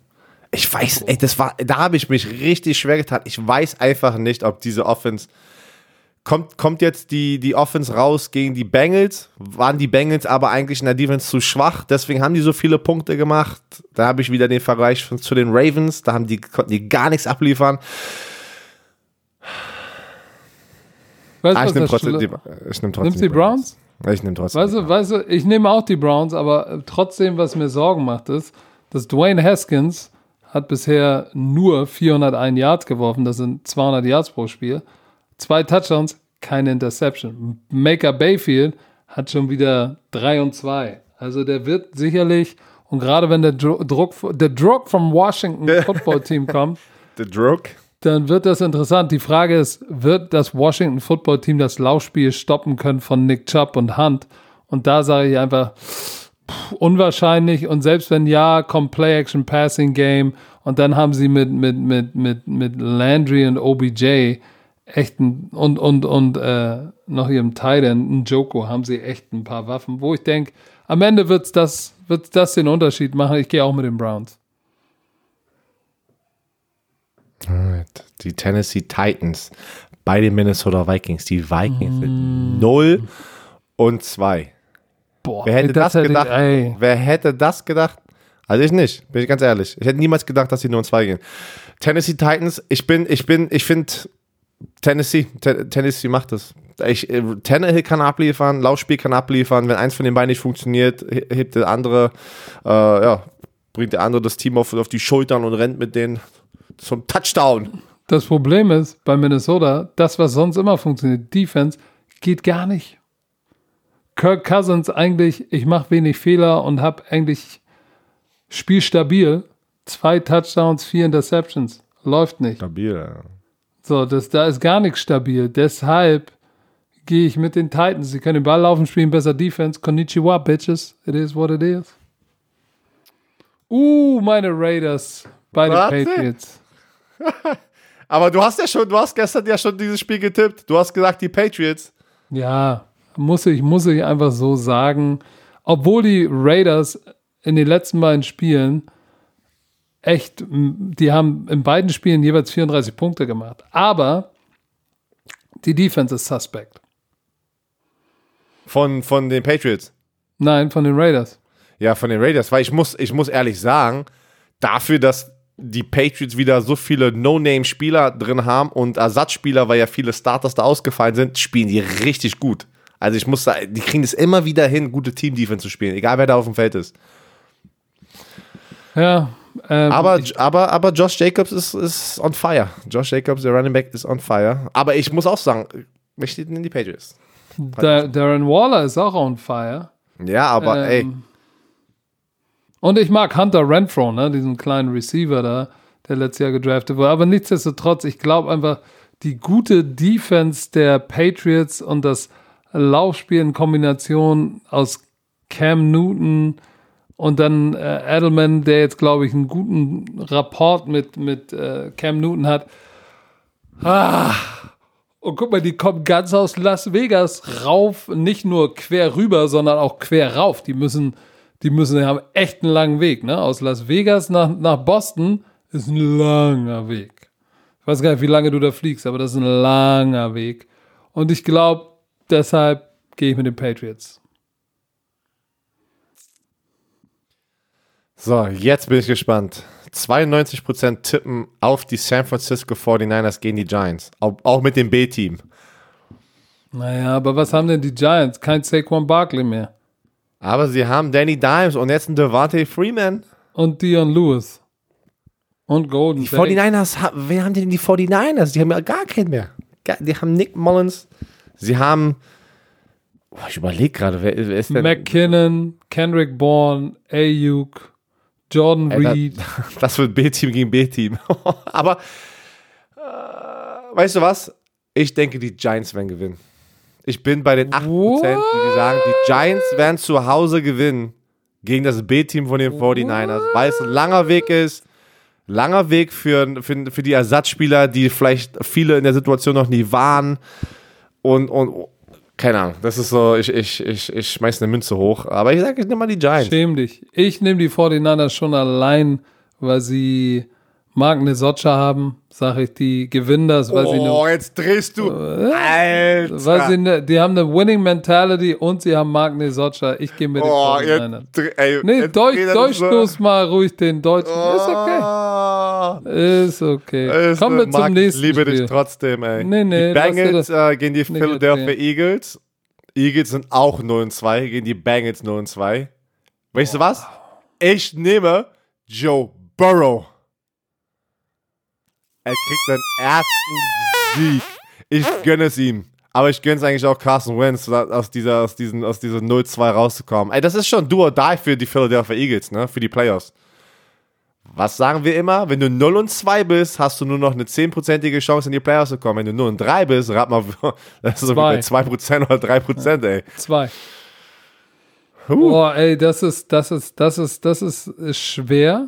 Ich weiß, ey, das war, da habe ich mich richtig schwer getan. Ich weiß einfach nicht, ob diese Offense kommt, kommt jetzt die, die Offense raus gegen die Bengals. Waren die Bengals aber eigentlich in der Defense zu schwach, deswegen haben die so viele Punkte gemacht. Da habe ich wieder den Vergleich von, zu den Ravens, da haben die, konnten die gar nichts abliefern.
Weißt
Ah, ich nehme trotzdem, die, ich nehm trotzdem
Nimmst die Browns?
Ich nehme trotzdem.
Weißt du, weißt du, ich nehme auch die Browns, aber äh, trotzdem, was mir Sorgen macht, ist, dass Dwayne Haskins hat bisher nur 401 Yards geworfen, das sind 200 Yards pro Spiel, zwei Touchdowns, keine Interception. Maker Bayfield hat schon wieder 3 und 2. Also der wird sicherlich, und gerade wenn der Druck, der Druck vom Washington *laughs* Football Team kommt,
The Drug.
dann wird das interessant. Die Frage ist, wird das Washington Football Team das Laufspiel stoppen können von Nick Chubb und Hunt? Und da sage ich einfach, pff, unwahrscheinlich. Und selbst wenn ja, kommt Play-Action-Passing-Game und dann haben sie mit, mit, mit, mit, mit Landry und OBJ echt ein, und, und, und äh, noch ihrem Titan, ein Joko, haben sie echt ein paar Waffen, wo ich denke, am Ende wird's das, wird's das den Unterschied machen. Ich gehe auch mit den Browns.
Alright. Die Tennessee Titans bei den Minnesota Vikings. Die Vikings sind 0 und 2.
Boah,
Wer hätte
ey,
das,
hätte
gedacht?
Ich.
Wer hätte das gedacht? Also ich nicht, bin ich ganz ehrlich. Ich hätte niemals gedacht, dass sie nur in 2 gehen. Tennessee Titans, ich bin, ich bin, ich finde Tennessee, Te- Tennessee macht es. Ich, äh, Tannehill kann abliefern, Laufspiel kann abliefern. Wenn eins von den beiden nicht funktioniert, he- hebt der andere, äh, ja, bringt der andere das Team auf, auf die Schultern und rennt mit denen zum Touchdown.
Das Problem ist bei Minnesota, das, was sonst immer funktioniert, Defense, geht gar nicht. Kirk Cousins eigentlich, ich mache wenig Fehler und habe eigentlich spielstabil. Zwei Touchdowns, vier Interceptions. Läuft nicht.
Stabil, ja.
So, das, da ist gar nichts stabil. Deshalb gehe ich mit den Titans. Sie können den Ball laufen, spielen besser Defense. Konnichiwa, Bitches. It is what it is. Uh, meine Raiders bei den. Patriots. *laughs*
Aber du hast ja schon, du hast gestern ja schon dieses Spiel getippt. Du hast gesagt, die Patriots.
Ja, muss ich, muss ich einfach so sagen. Obwohl die Raiders in den letzten beiden Spielen echt, die haben in beiden Spielen jeweils 34 Punkte gemacht. Aber die Defense ist suspect.
Von, von den Patriots.
Nein, von den Raiders.
Ja, von den Raiders. Weil ich muss, ich muss ehrlich sagen, dafür, dass die Patriots wieder so viele No-Name-Spieler drin haben und Ersatzspieler, weil ja viele Starters da ausgefallen sind, spielen die richtig gut. Also ich muss sagen, die kriegen es immer wieder hin, gute Team-Defense zu spielen, egal wer da auf dem Feld ist.
Ja, ähm,
Aber, aber, aber Josh Jacobs ist, ist on fire. Josh Jacobs, der Running Back, ist on fire. Aber ich muss auch sagen, mich steht in die Patriots.
Da- Darren Waller ist auch on fire.
Ja, aber ey,
Ähm, Und ich mag Hunter Renfro, ne, diesen kleinen Receiver da, der letztes Jahr gedraftet wurde. Aber nichtsdestotrotz, ich glaube einfach, die gute Defense der Patriots und das Laufspiel in Kombination aus Cam Newton und dann äh, Edelman, der jetzt, glaube ich, einen guten Rapport mit, mit äh, Cam Newton hat. Ah, und guck mal, die kommen ganz aus Las Vegas rauf, nicht nur quer rüber, sondern auch quer rauf. Die müssen, die müssen, die haben echt einen langen Weg, ne? Aus Las Vegas nach, nach Boston ist ein langer Weg. Ich weiß gar nicht, wie lange du da fliegst, aber das ist ein langer Weg. Und ich glaube, deshalb gehe ich mit den Patriots.
So, jetzt bin ich gespannt. 92% tippen auf die San Francisco 49ers gegen die Giants. Auch, mit dem B-Team.
Naja, aber was haben denn die Giants? Kein Saquon Barkley mehr.
Aber sie haben Danny Dimes und jetzt einen Devante Freeman.
Und Dion Lewis. Und Golden
Die
Tate.
49ers, ha- wer haben denn die 49ers? Die haben ja gar keinen mehr. Die haben Nick Mullins. Sie haben Oh, ich überlege gerade, wer, wer, ist denn?
McKinnon, Kendrick Bourne, Ayuk, Jordan
Ey,
Reed.
Das, *laughs* das wird B-Team gegen B-Team. *laughs* Aber äh, weißt du was? Ich denke, die Giants werden gewinnen. Ich bin bei den 8%, die sagen, die Giants werden zu Hause gewinnen gegen das B-Team von den 49ers, weil es ein langer Weg ist. Langer Weg für, für, für die Ersatzspieler, die vielleicht viele in der Situation noch nie waren. Und, und keine Ahnung, das ist so, ich, ich, ich, ich schmeiß eine Münze hoch. Aber ich sage, ich nehme mal die Giants.
Schäm dich. Ich nehme die 49ers schon allein, weil sie Mark Nesocha haben, sage ich, die gewinnen das, weil sie
oh, jetzt drehst du. Alter.
weil sie eine, die haben eine Winning Mentality und sie haben Mark Nesocha. Ich gehe mit den
oh,
49ers.
jetzt, ey,
Nee,
jetzt
Deutsch, Deutschstoß
so.
mal ruhig den Deutschen. Ist okay. Ist okay.
Ist,
Kommen wir zum nächsten
Ich liebe
Spiel.
dich trotzdem, ey.
Nee, nee,
die Bengals äh, gegen die Philadelphia
erzählen.
Eagles. Eagles sind auch 0 und 2 gegen die Bengals 0 und 2. Weißt du was? Ich nehme Joe Burrow. Er kriegt seinen ersten Sieg. Ich gönne es ihm. Aber ich gönne es eigentlich auch Carson Wentz, aus dieser, aus diesen, aus dieser 0-2 rauszukommen. Ey, das ist schon do or die für die Philadelphia Eagles, ne? Für die Playoffs. Was sagen wir immer? Wenn du 0 und 2 bist, hast du nur noch eine 10%ige Chance in die Playoffs zu kommen. Wenn du 0 und 3 bist, rat mal, *laughs* das ist so wie bei 2% oder 3%, ey.
Zwei.
Huh.
Boah, ey, das ist, das ist, das ist, das ist schwer.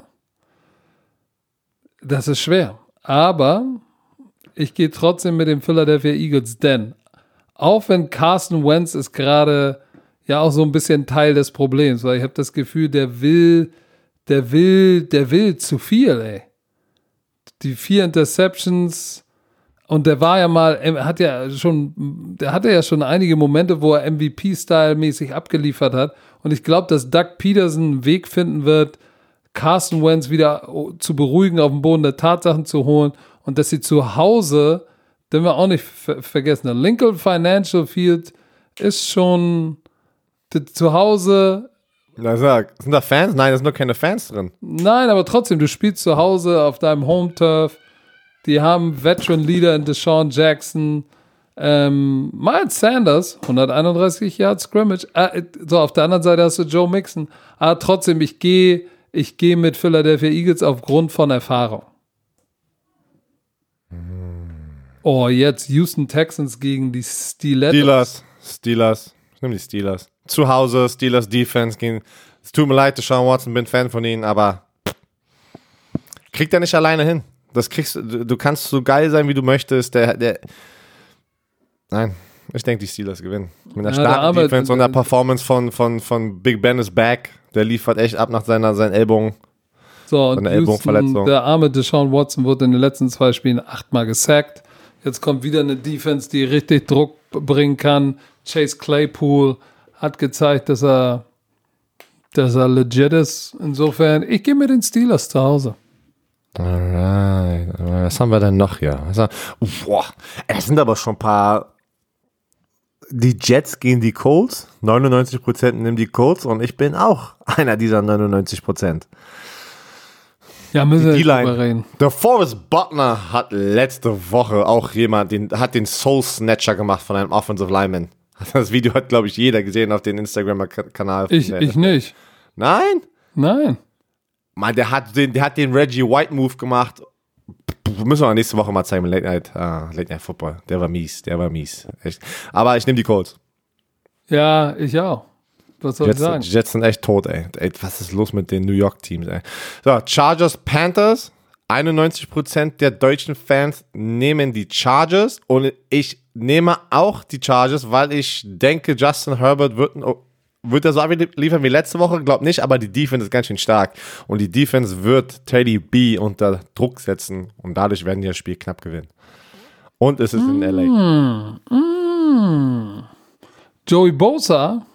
Das ist schwer. Aber ich gehe trotzdem mit den Philadelphia Eagles, denn auch wenn Carson Wentz ist gerade ja auch so ein bisschen Teil des Problems, weil ich habe das Gefühl, der will, der will, der will zu viel, ey. Die vier Interceptions und der war ja mal, hat ja schon, der hatte ja schon einige Momente, wo er MVP-Style-mäßig abgeliefert hat. Und ich glaube, dass Doug Peterson einen Weg finden wird, Carson Wentz wieder zu beruhigen, auf den Boden der Tatsachen zu holen und dass sie zu Hause, den wir auch nicht ver vergessen, der Lincoln Financial Field ist schon zu Hause.
Na sag, sind da Fans? Nein, da sind nur keine Fans drin.
Nein, aber trotzdem, du spielst zu Hause auf deinem Home Turf. Die haben Veteran Leader in Deshaun Jackson. Ähm, Miles Sanders, 131 Yards Scrimmage. Äh, so, auf der anderen Seite hast du Joe Mixon. Aber trotzdem, ich gehe ich gehe mit Philadelphia Eagles aufgrund von Erfahrung. Oh, jetzt Houston Texans gegen die Steelers.
Steelers, Steelers. Ich nehme die Steelers. Zu Hause, Steelers Defense gegen. Es tut mir leid, Deshaun Watson, bin Fan von ihnen, aber kriegt er nicht alleine hin. Das kriegst du, du kannst so geil sein, wie du möchtest. Der, der, nein, ich denke, die Steelers gewinnen. Mit einer
Ja,
starken
der
Defense und der Performance von, von, von Big Ben is back. Der liefert echt ab nach seiner, seinen Ellbogen.
So, und Houston, der arme Deshaun Watson wurde in den letzten zwei Spielen achtmal gesackt. Jetzt kommt wieder eine Defense, die richtig Druck bringen kann. Chase Claypool hat gezeigt, dass er, dass er legit ist. Insofern, ich gehe mit den Steelers zu Hause.
Alright. Was haben wir denn noch hier? Boah, es sind aber schon ein paar. Die Jets gegen die Colts. 99% nehmen die Colts und ich bin auch einer dieser 99%.
Ja, müssen wir drüber reden.
Der Forrest Butler hat letzte Woche auch jemand, den, hat den Soul Snatcher gemacht von einem Offensive Lineman. *laughs* Das Video hat, glaube ich, jeder gesehen auf den Instagram-Kanal.
Ich, ich nicht.
Nein?
Nein.
Mann, der hat den, der hat den Reggie White Move gemacht. Müssen wir nächste Woche mal zeigen. Late Night, ah, Late Night Football. Der war mies, der war mies. Echt. Aber ich nehme die Colts.
Ja, ich auch. Was soll ich
Jets,
sagen?
Jets sind echt tot, ey. ey. Was ist los mit den New York Teams, ey? So, Chargers, Panthers. 91% der deutschen Fans nehmen die Chargers und ich nehme auch die Chargers, weil ich denke, Justin Herbert wird, wird er so liefern wie letzte Woche, glaub nicht, aber die Defense ist ganz schön stark und die Defense wird Teddy B unter Druck setzen und dadurch werden die das Spiel knapp gewinnen. Und es ist in LA.
Joey Bosa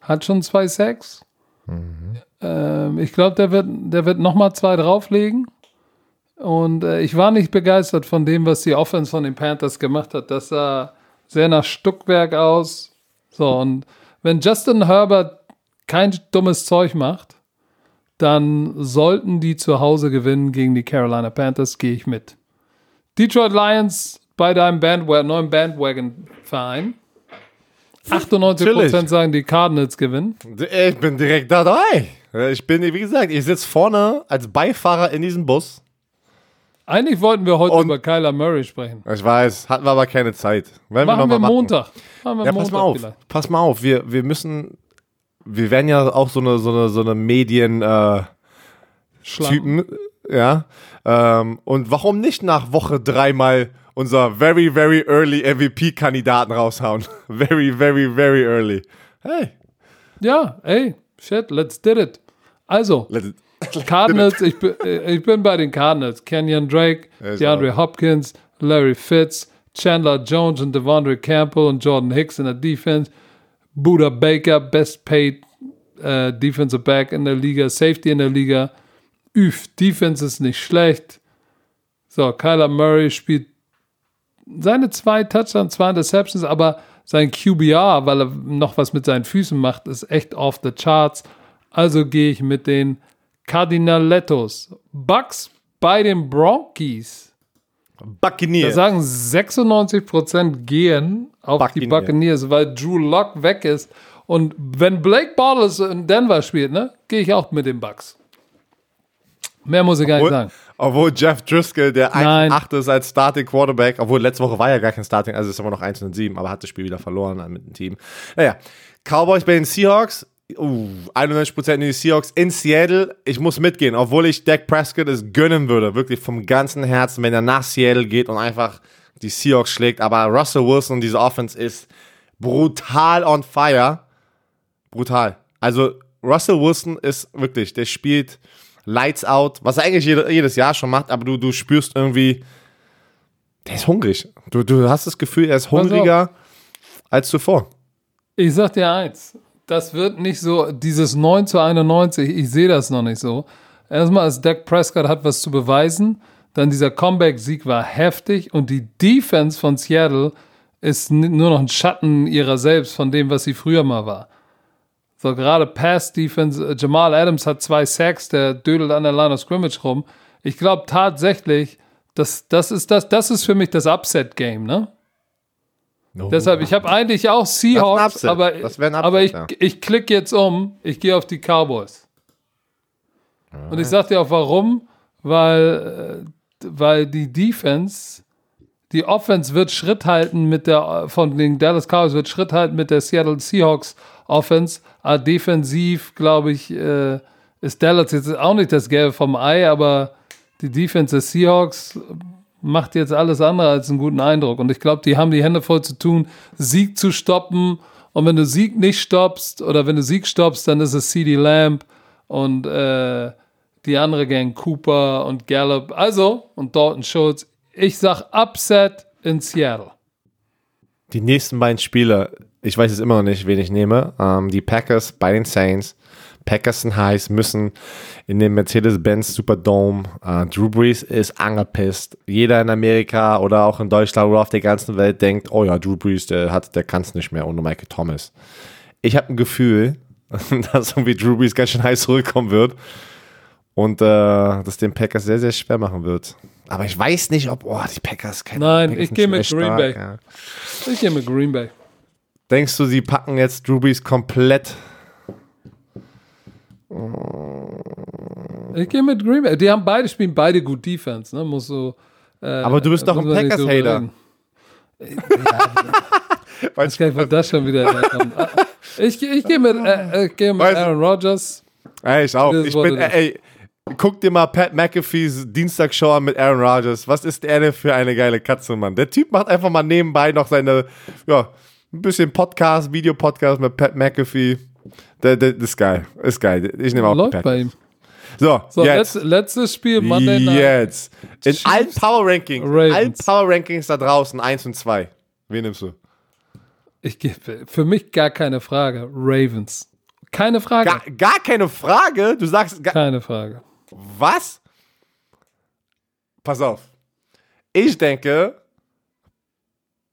hat schon zwei Sacks. Ähm, ich glaube, der wird, der wird nochmal zwei drauflegen. Und äh, ich war nicht begeistert von dem, was die Offense von den Panthers gemacht hat. Das sah sehr nach Stuckwerk aus. So, und wenn Justin Herbert kein dummes Zeug macht, dann sollten die zu Hause gewinnen gegen die Carolina Panthers, gehe ich mit. Detroit Lions bei deinem Bandwagon, neuen Bandwagon-Verein. 98% sagen, die Cardinals gewinnen.
Ich bin direkt dabei. Ich bin, wie gesagt, ich sitze vorne als Beifahrer in diesem Bus.
Eigentlich wollten wir heute Und über Kyler Murray sprechen.
Ich weiß, hatten wir aber keine Zeit.
Wollen machen wir, wir Montag. Machen wir
ja, Montag pass mal auf. Vielleicht. Pass mal auf, wir, wir müssen, wir werden ja auch so eine, so eine, so eine Medien, äh, Typen, ja. Ähm, und warum nicht nach Woche dreimal unser very, very early MVP-Kandidaten raushauen? *laughs* very, very, very early. Hey.
Ja, ey, shit, let's did it. Also, let's Cardinals, ich bin, äh, ich bin bei den Cardinals. Kenyon Drake, DeAndre Hopkins, Larry Fitz, Chandler Jones und Devondre Campbell und Jordan Hicks in der Defense. Buda Baker, best paid uh, defensive back in der Liga, Safety in der Liga. Üf, Defense ist nicht schlecht. So, Kyler Murray spielt seine zwei Touchdowns, zwei Interceptions, aber sein QBR, weil er noch was mit seinen Füßen macht, ist echt off the charts. Also gehe ich mit den Cardinalettos. Bucks bei den Bronkies.
Buccaneers.
Da sagen 96% gehen auf Buccaneers. die Buccaneers, weil Drew Lock weg ist. Und wenn Blake Bortles in Denver spielt, ne, gehe ich auch mit den Bucks. Mehr muss ich gar nicht sagen.
Obwohl Jeff Driscoll, der 1-8 ist als Starting Quarterback, obwohl letzte Woche war ja gar kein Starting, also ist immer noch 1-7, aber hat das Spiel wieder verloren mit dem Team. Naja, Cowboys bei den Seahawks, uh, 91% in die Seahawks in Seattle. Ich muss mitgehen, obwohl ich Dak Prescott es gönnen würde, wirklich vom ganzen Herzen, wenn er nach Seattle geht und einfach die Seahawks schlägt. Aber Russell Wilson und diese Offense ist brutal on fire. Brutal. Also Russell Wilson ist wirklich, der spielt Lights Out, was er eigentlich jedes Jahr schon macht, aber du, du spürst irgendwie, der ist hungrig. Du, du hast das Gefühl, er ist hungriger als zuvor.
Ich sag dir eins, das wird nicht so, dieses 9 zu 91, ich sehe das noch nicht so. Erstmal, als Dak Prescott hat was zu beweisen, dann dieser Comeback-Sieg war heftig und die Defense von Seattle ist nur noch ein Schatten ihrer selbst von dem, was sie früher mal war. So gerade Pass-Defense, äh, Jamal Adams hat zwei Sacks, der dödelt an der Line of Scrimmage rum. Ich glaube tatsächlich, das, das, ist das, das ist für mich das Upset-Game, ne? No. Deshalb, ich habe eigentlich auch Seahawks, aber, aber ich, ich klicke jetzt um, ich gehe auf die Cowboys. Alright. Und ich sag dir auch warum, weil, äh, weil die Defense, die Offense wird Schritt halten mit der, von den Dallas Cowboys wird Schritt halten mit der Seattle Seahawks Offense. Aber defensiv, glaube ich, äh, ist Dallas jetzt auch nicht das Gelbe vom Ei, aber die Defense des Seahawks macht jetzt alles andere als einen guten Eindruck. Und ich glaube, die haben die Hände voll zu tun, Sieg zu stoppen. Und wenn du Sieg nicht stoppst oder wenn du Sieg stoppst, dann ist es CD Lamb und äh, die andere Gang Cooper und Gallup. Also, und Dalton Schultz. Ich sag Upset in Seattle.
Die nächsten beiden Spiele, ich weiß es immer noch nicht, wen ich nehme. Ähm, die Packers bei den Saints. Packers sind heiß, müssen in den Mercedes-Benz Superdome. Uh, Drew Brees ist angepisst. Jeder in Amerika oder auch in Deutschland oder auf der ganzen Welt denkt, oh ja, Drew Brees, der hat, der kann es nicht mehr ohne Michael Thomas. Ich habe ein Gefühl, *laughs* dass irgendwie Drew Brees ganz schön heiß zurückkommen wird und äh, das den Packers sehr, sehr schwer machen wird. Aber ich weiß nicht, ob, oh, die Packers
keine Nein, Packers ich gehe mit Green Bay. Ja. Ich gehe mit Green Bay.
Denkst du, sie packen jetzt Drew Brees komplett
ich gehe mit Green Bay. Die haben beide spielen beide gut Defense, ne? Muss so.
Äh, Aber du bist doch ein Packers-Hater.
Ja, *laughs* weiß gar nicht, wo das schon wieder *laughs* herkommt. Ah, ich, ich gehe mit, äh, ich geh mit Aaron Rodgers.
Ey, ich auch. Ich bin, ey, guck dir mal Pat McAfees Dienstagsshow an mit Aaron Rodgers. Was ist er denn für eine geile Katze, Mann? Der Typ macht einfach mal nebenbei noch seine, ja, ein bisschen Podcast, Videopodcast mit Pat McAfee. Der, der, das ist geil. Ist geil. Ich nehme auch
Läuft Pat. bei ihm.
So,
so jetzt. Letz, letztes Spiel,
Monday Night. Jetzt. In Chiefs, allen Power Rankings, Ravens. allen Power Rankings da draußen, 1 und 2. Wen nimmst du?
Ich gebe für mich gar keine Frage. Ravens. Keine Frage.
Gar, gar keine Frage? Du sagst gar,
keine Frage.
Was? Pass auf. Ich denke,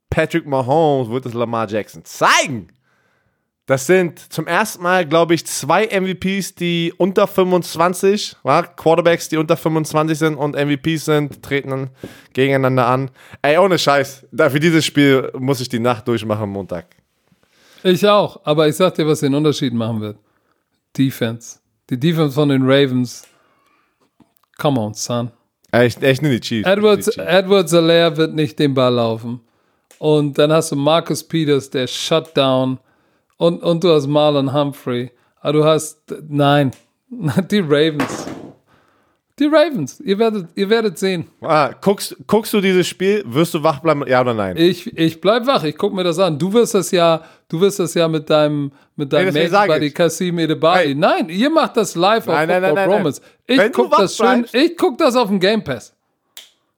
Patrick Mahomes wird es Lamar Jackson zeigen. Das sind zum ersten Mal, glaube ich, zwei MVPs, die unter 25, ja, Quarterbacks, die unter 25 sind und MVPs sind, treten dann gegeneinander an. Ey, ohne Scheiß. Für dieses Spiel muss ich die Nacht durchmachen Montag.
Ich auch, aber ich sag dir, was den Unterschied machen wird. Defense. Die Defense von den Ravens. Come on, son.
Echt, echt nur die Chiefs.
Edwards,
Die Chiefs.
Edwards Alaire wird nicht den Ball laufen. Und dann hast du Marcus Peters, der Shutdown. Und, und du hast Marlon Humphrey. Aber du hast, nein, *laughs* die Ravens. Die Ravens. Ihr werdet, ihr werdet sehen.
Ah, guckst, guckst du dieses Spiel, wirst du wach bleiben, ja oder nein?
Ich, ich bleib wach, ich guck mir das an. Du wirst das ja, du wirst das ja mit deinem, mit deinem
deswegen sag
Buddy
ich.
Kasim Edebali.
Hey.
Nein, ihr macht das live
Nein,
auf
nein,
Football
nein.
Bromance. Ich
Wenn
guck das schön,
bleibst-
ich guck das auf dem Game Pass.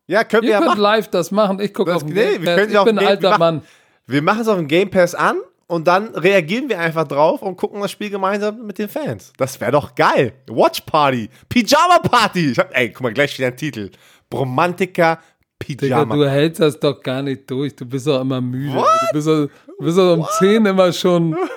Ja, können wir
Ihr
ja
könnt
machen.
live das machen, ich guck
Das,
auf dem
nee,
Game Pass. Ich bin ein alter Mann.
Wir machen es auf dem Game Pass an und dann reagieren wir einfach drauf und gucken das Spiel gemeinsam mit den Fans. Das wäre doch geil. Watch Party. Pyjama Party. Ich hab, ey, guck mal, gleich steht ein Titel. Bromantica
Digga,
Pyjama.
du hältst das doch gar nicht durch. Du bist doch immer müde. Du bist doch, du bist doch um 10 immer schon *laughs*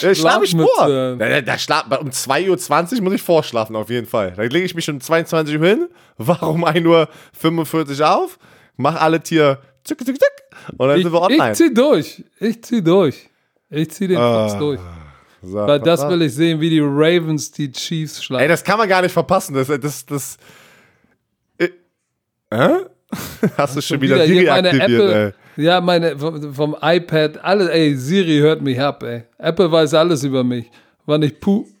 Ja, schlaf ich vor. Da, da, um 2.20 Uhr muss ich vorschlafen, auf jeden Fall. Da lege ich mich um 22 *laughs* Uhr hin, wach um 1.45 Uhr auf, mach alle Tier zick, zick, zick, und dann
Ich,
sind wir online.
ich zieh durch. Ich zieh durch. Ich zieh den
Ah,
Fuchs durch.
So,
Weil das will ich sehen, wie die Ravens die Chiefs
Ey,
schlagen.
das kann man gar nicht verpassen. Das, das, das. Äh, Hä? *laughs* Hast du schon wieder,
Wieder
Siri aktiviert,
Apple, ja, meine vom, vom iPad, alle, ey, Siri hört mich ab, ey. Apple weiß alles über mich. Wann ich pu,
ey.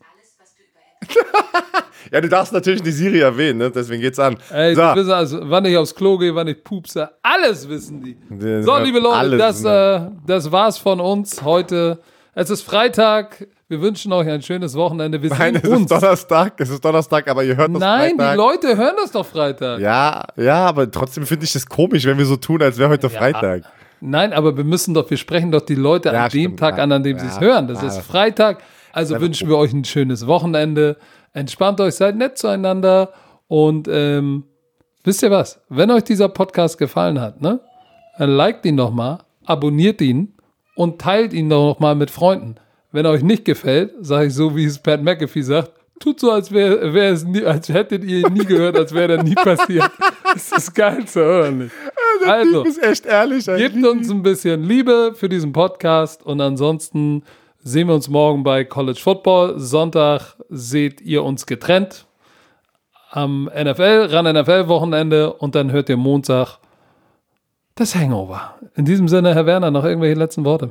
Ja, du darfst natürlich die Siri erwähnen, ne? deswegen geht's an.
ey,
so,
die wissen also, wann ich aufs Klo gehe, wann ich pupse, alles wissen die. So, liebe Leute,
alles
das,
ne?
äh, das war's von uns heute. Es ist Freitag. Wir wünschen euch ein schönes Wochenende. Wir
Nein, es ist
uns.
Donnerstag, es ist Donnerstag, aber ihr hört das
Nein,
Freitag.
die Leute hören das doch Freitag.
Ja, ja, aber trotzdem finde ich das komisch, wenn wir so tun, als wäre heute Freitag.
Nein, aber wir müssen doch, wir sprechen doch die Leute
Ja,
an dem
stimmt,
Tag
ja.
an, an dem
Ja,
sie es hören. Das
ja.
ist Freitag. Also wünschen wir euch ein schönes Wochenende. Entspannt euch, seid nett zueinander. Und ähm, wisst ihr was? Wenn euch dieser Podcast gefallen hat, ne? Dann liked ihn doch mal, abonniert ihn und teilt ihn doch noch mal mit Freunden. Wenn euch nicht gefällt, sage ich so, wie es Pat McAfee sagt, tut so, als wäre wär es nie, als hättet ihr ihn nie gehört, als wäre er nie passiert. *laughs* Das ist das Geilste, oder nicht? Also,
Du bist echt ehrlich.
Gebt uns ein bisschen Liebe für diesen Podcast und ansonsten sehen wir uns morgen bei College Football. Sonntag seht ihr uns getrennt am NFL, ran NFL Wochenende und dann hört ihr Montag das Hangover. In diesem Sinne, Herr Werner, noch irgendwelche letzten Worte?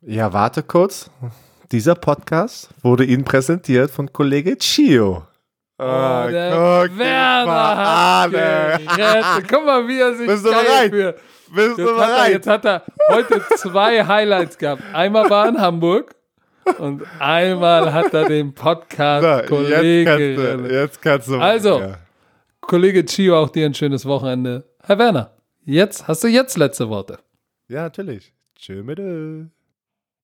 Ja, warte kurz. Dieser Podcast wurde Ihnen präsentiert von Kollege Chio.
Oh, der
guck ihn
Werner hat. Guck mal, wie er sich
Bist
geil
bereit?
fühlt.
Bist du
Jetzt hat, er, jetzt hat er heute zwei Highlights gehabt. Einmal war in Hamburg und einmal hat er den
So,
Podcast
jetzt,
Kollege.
jetzt kannst du.
Also.
Ja.
Kollege Chio, auch dir ein schönes Wochenende. Herr Werner, jetzt hast du jetzt letzte Worte.
ja, natürlich. Tschö mit.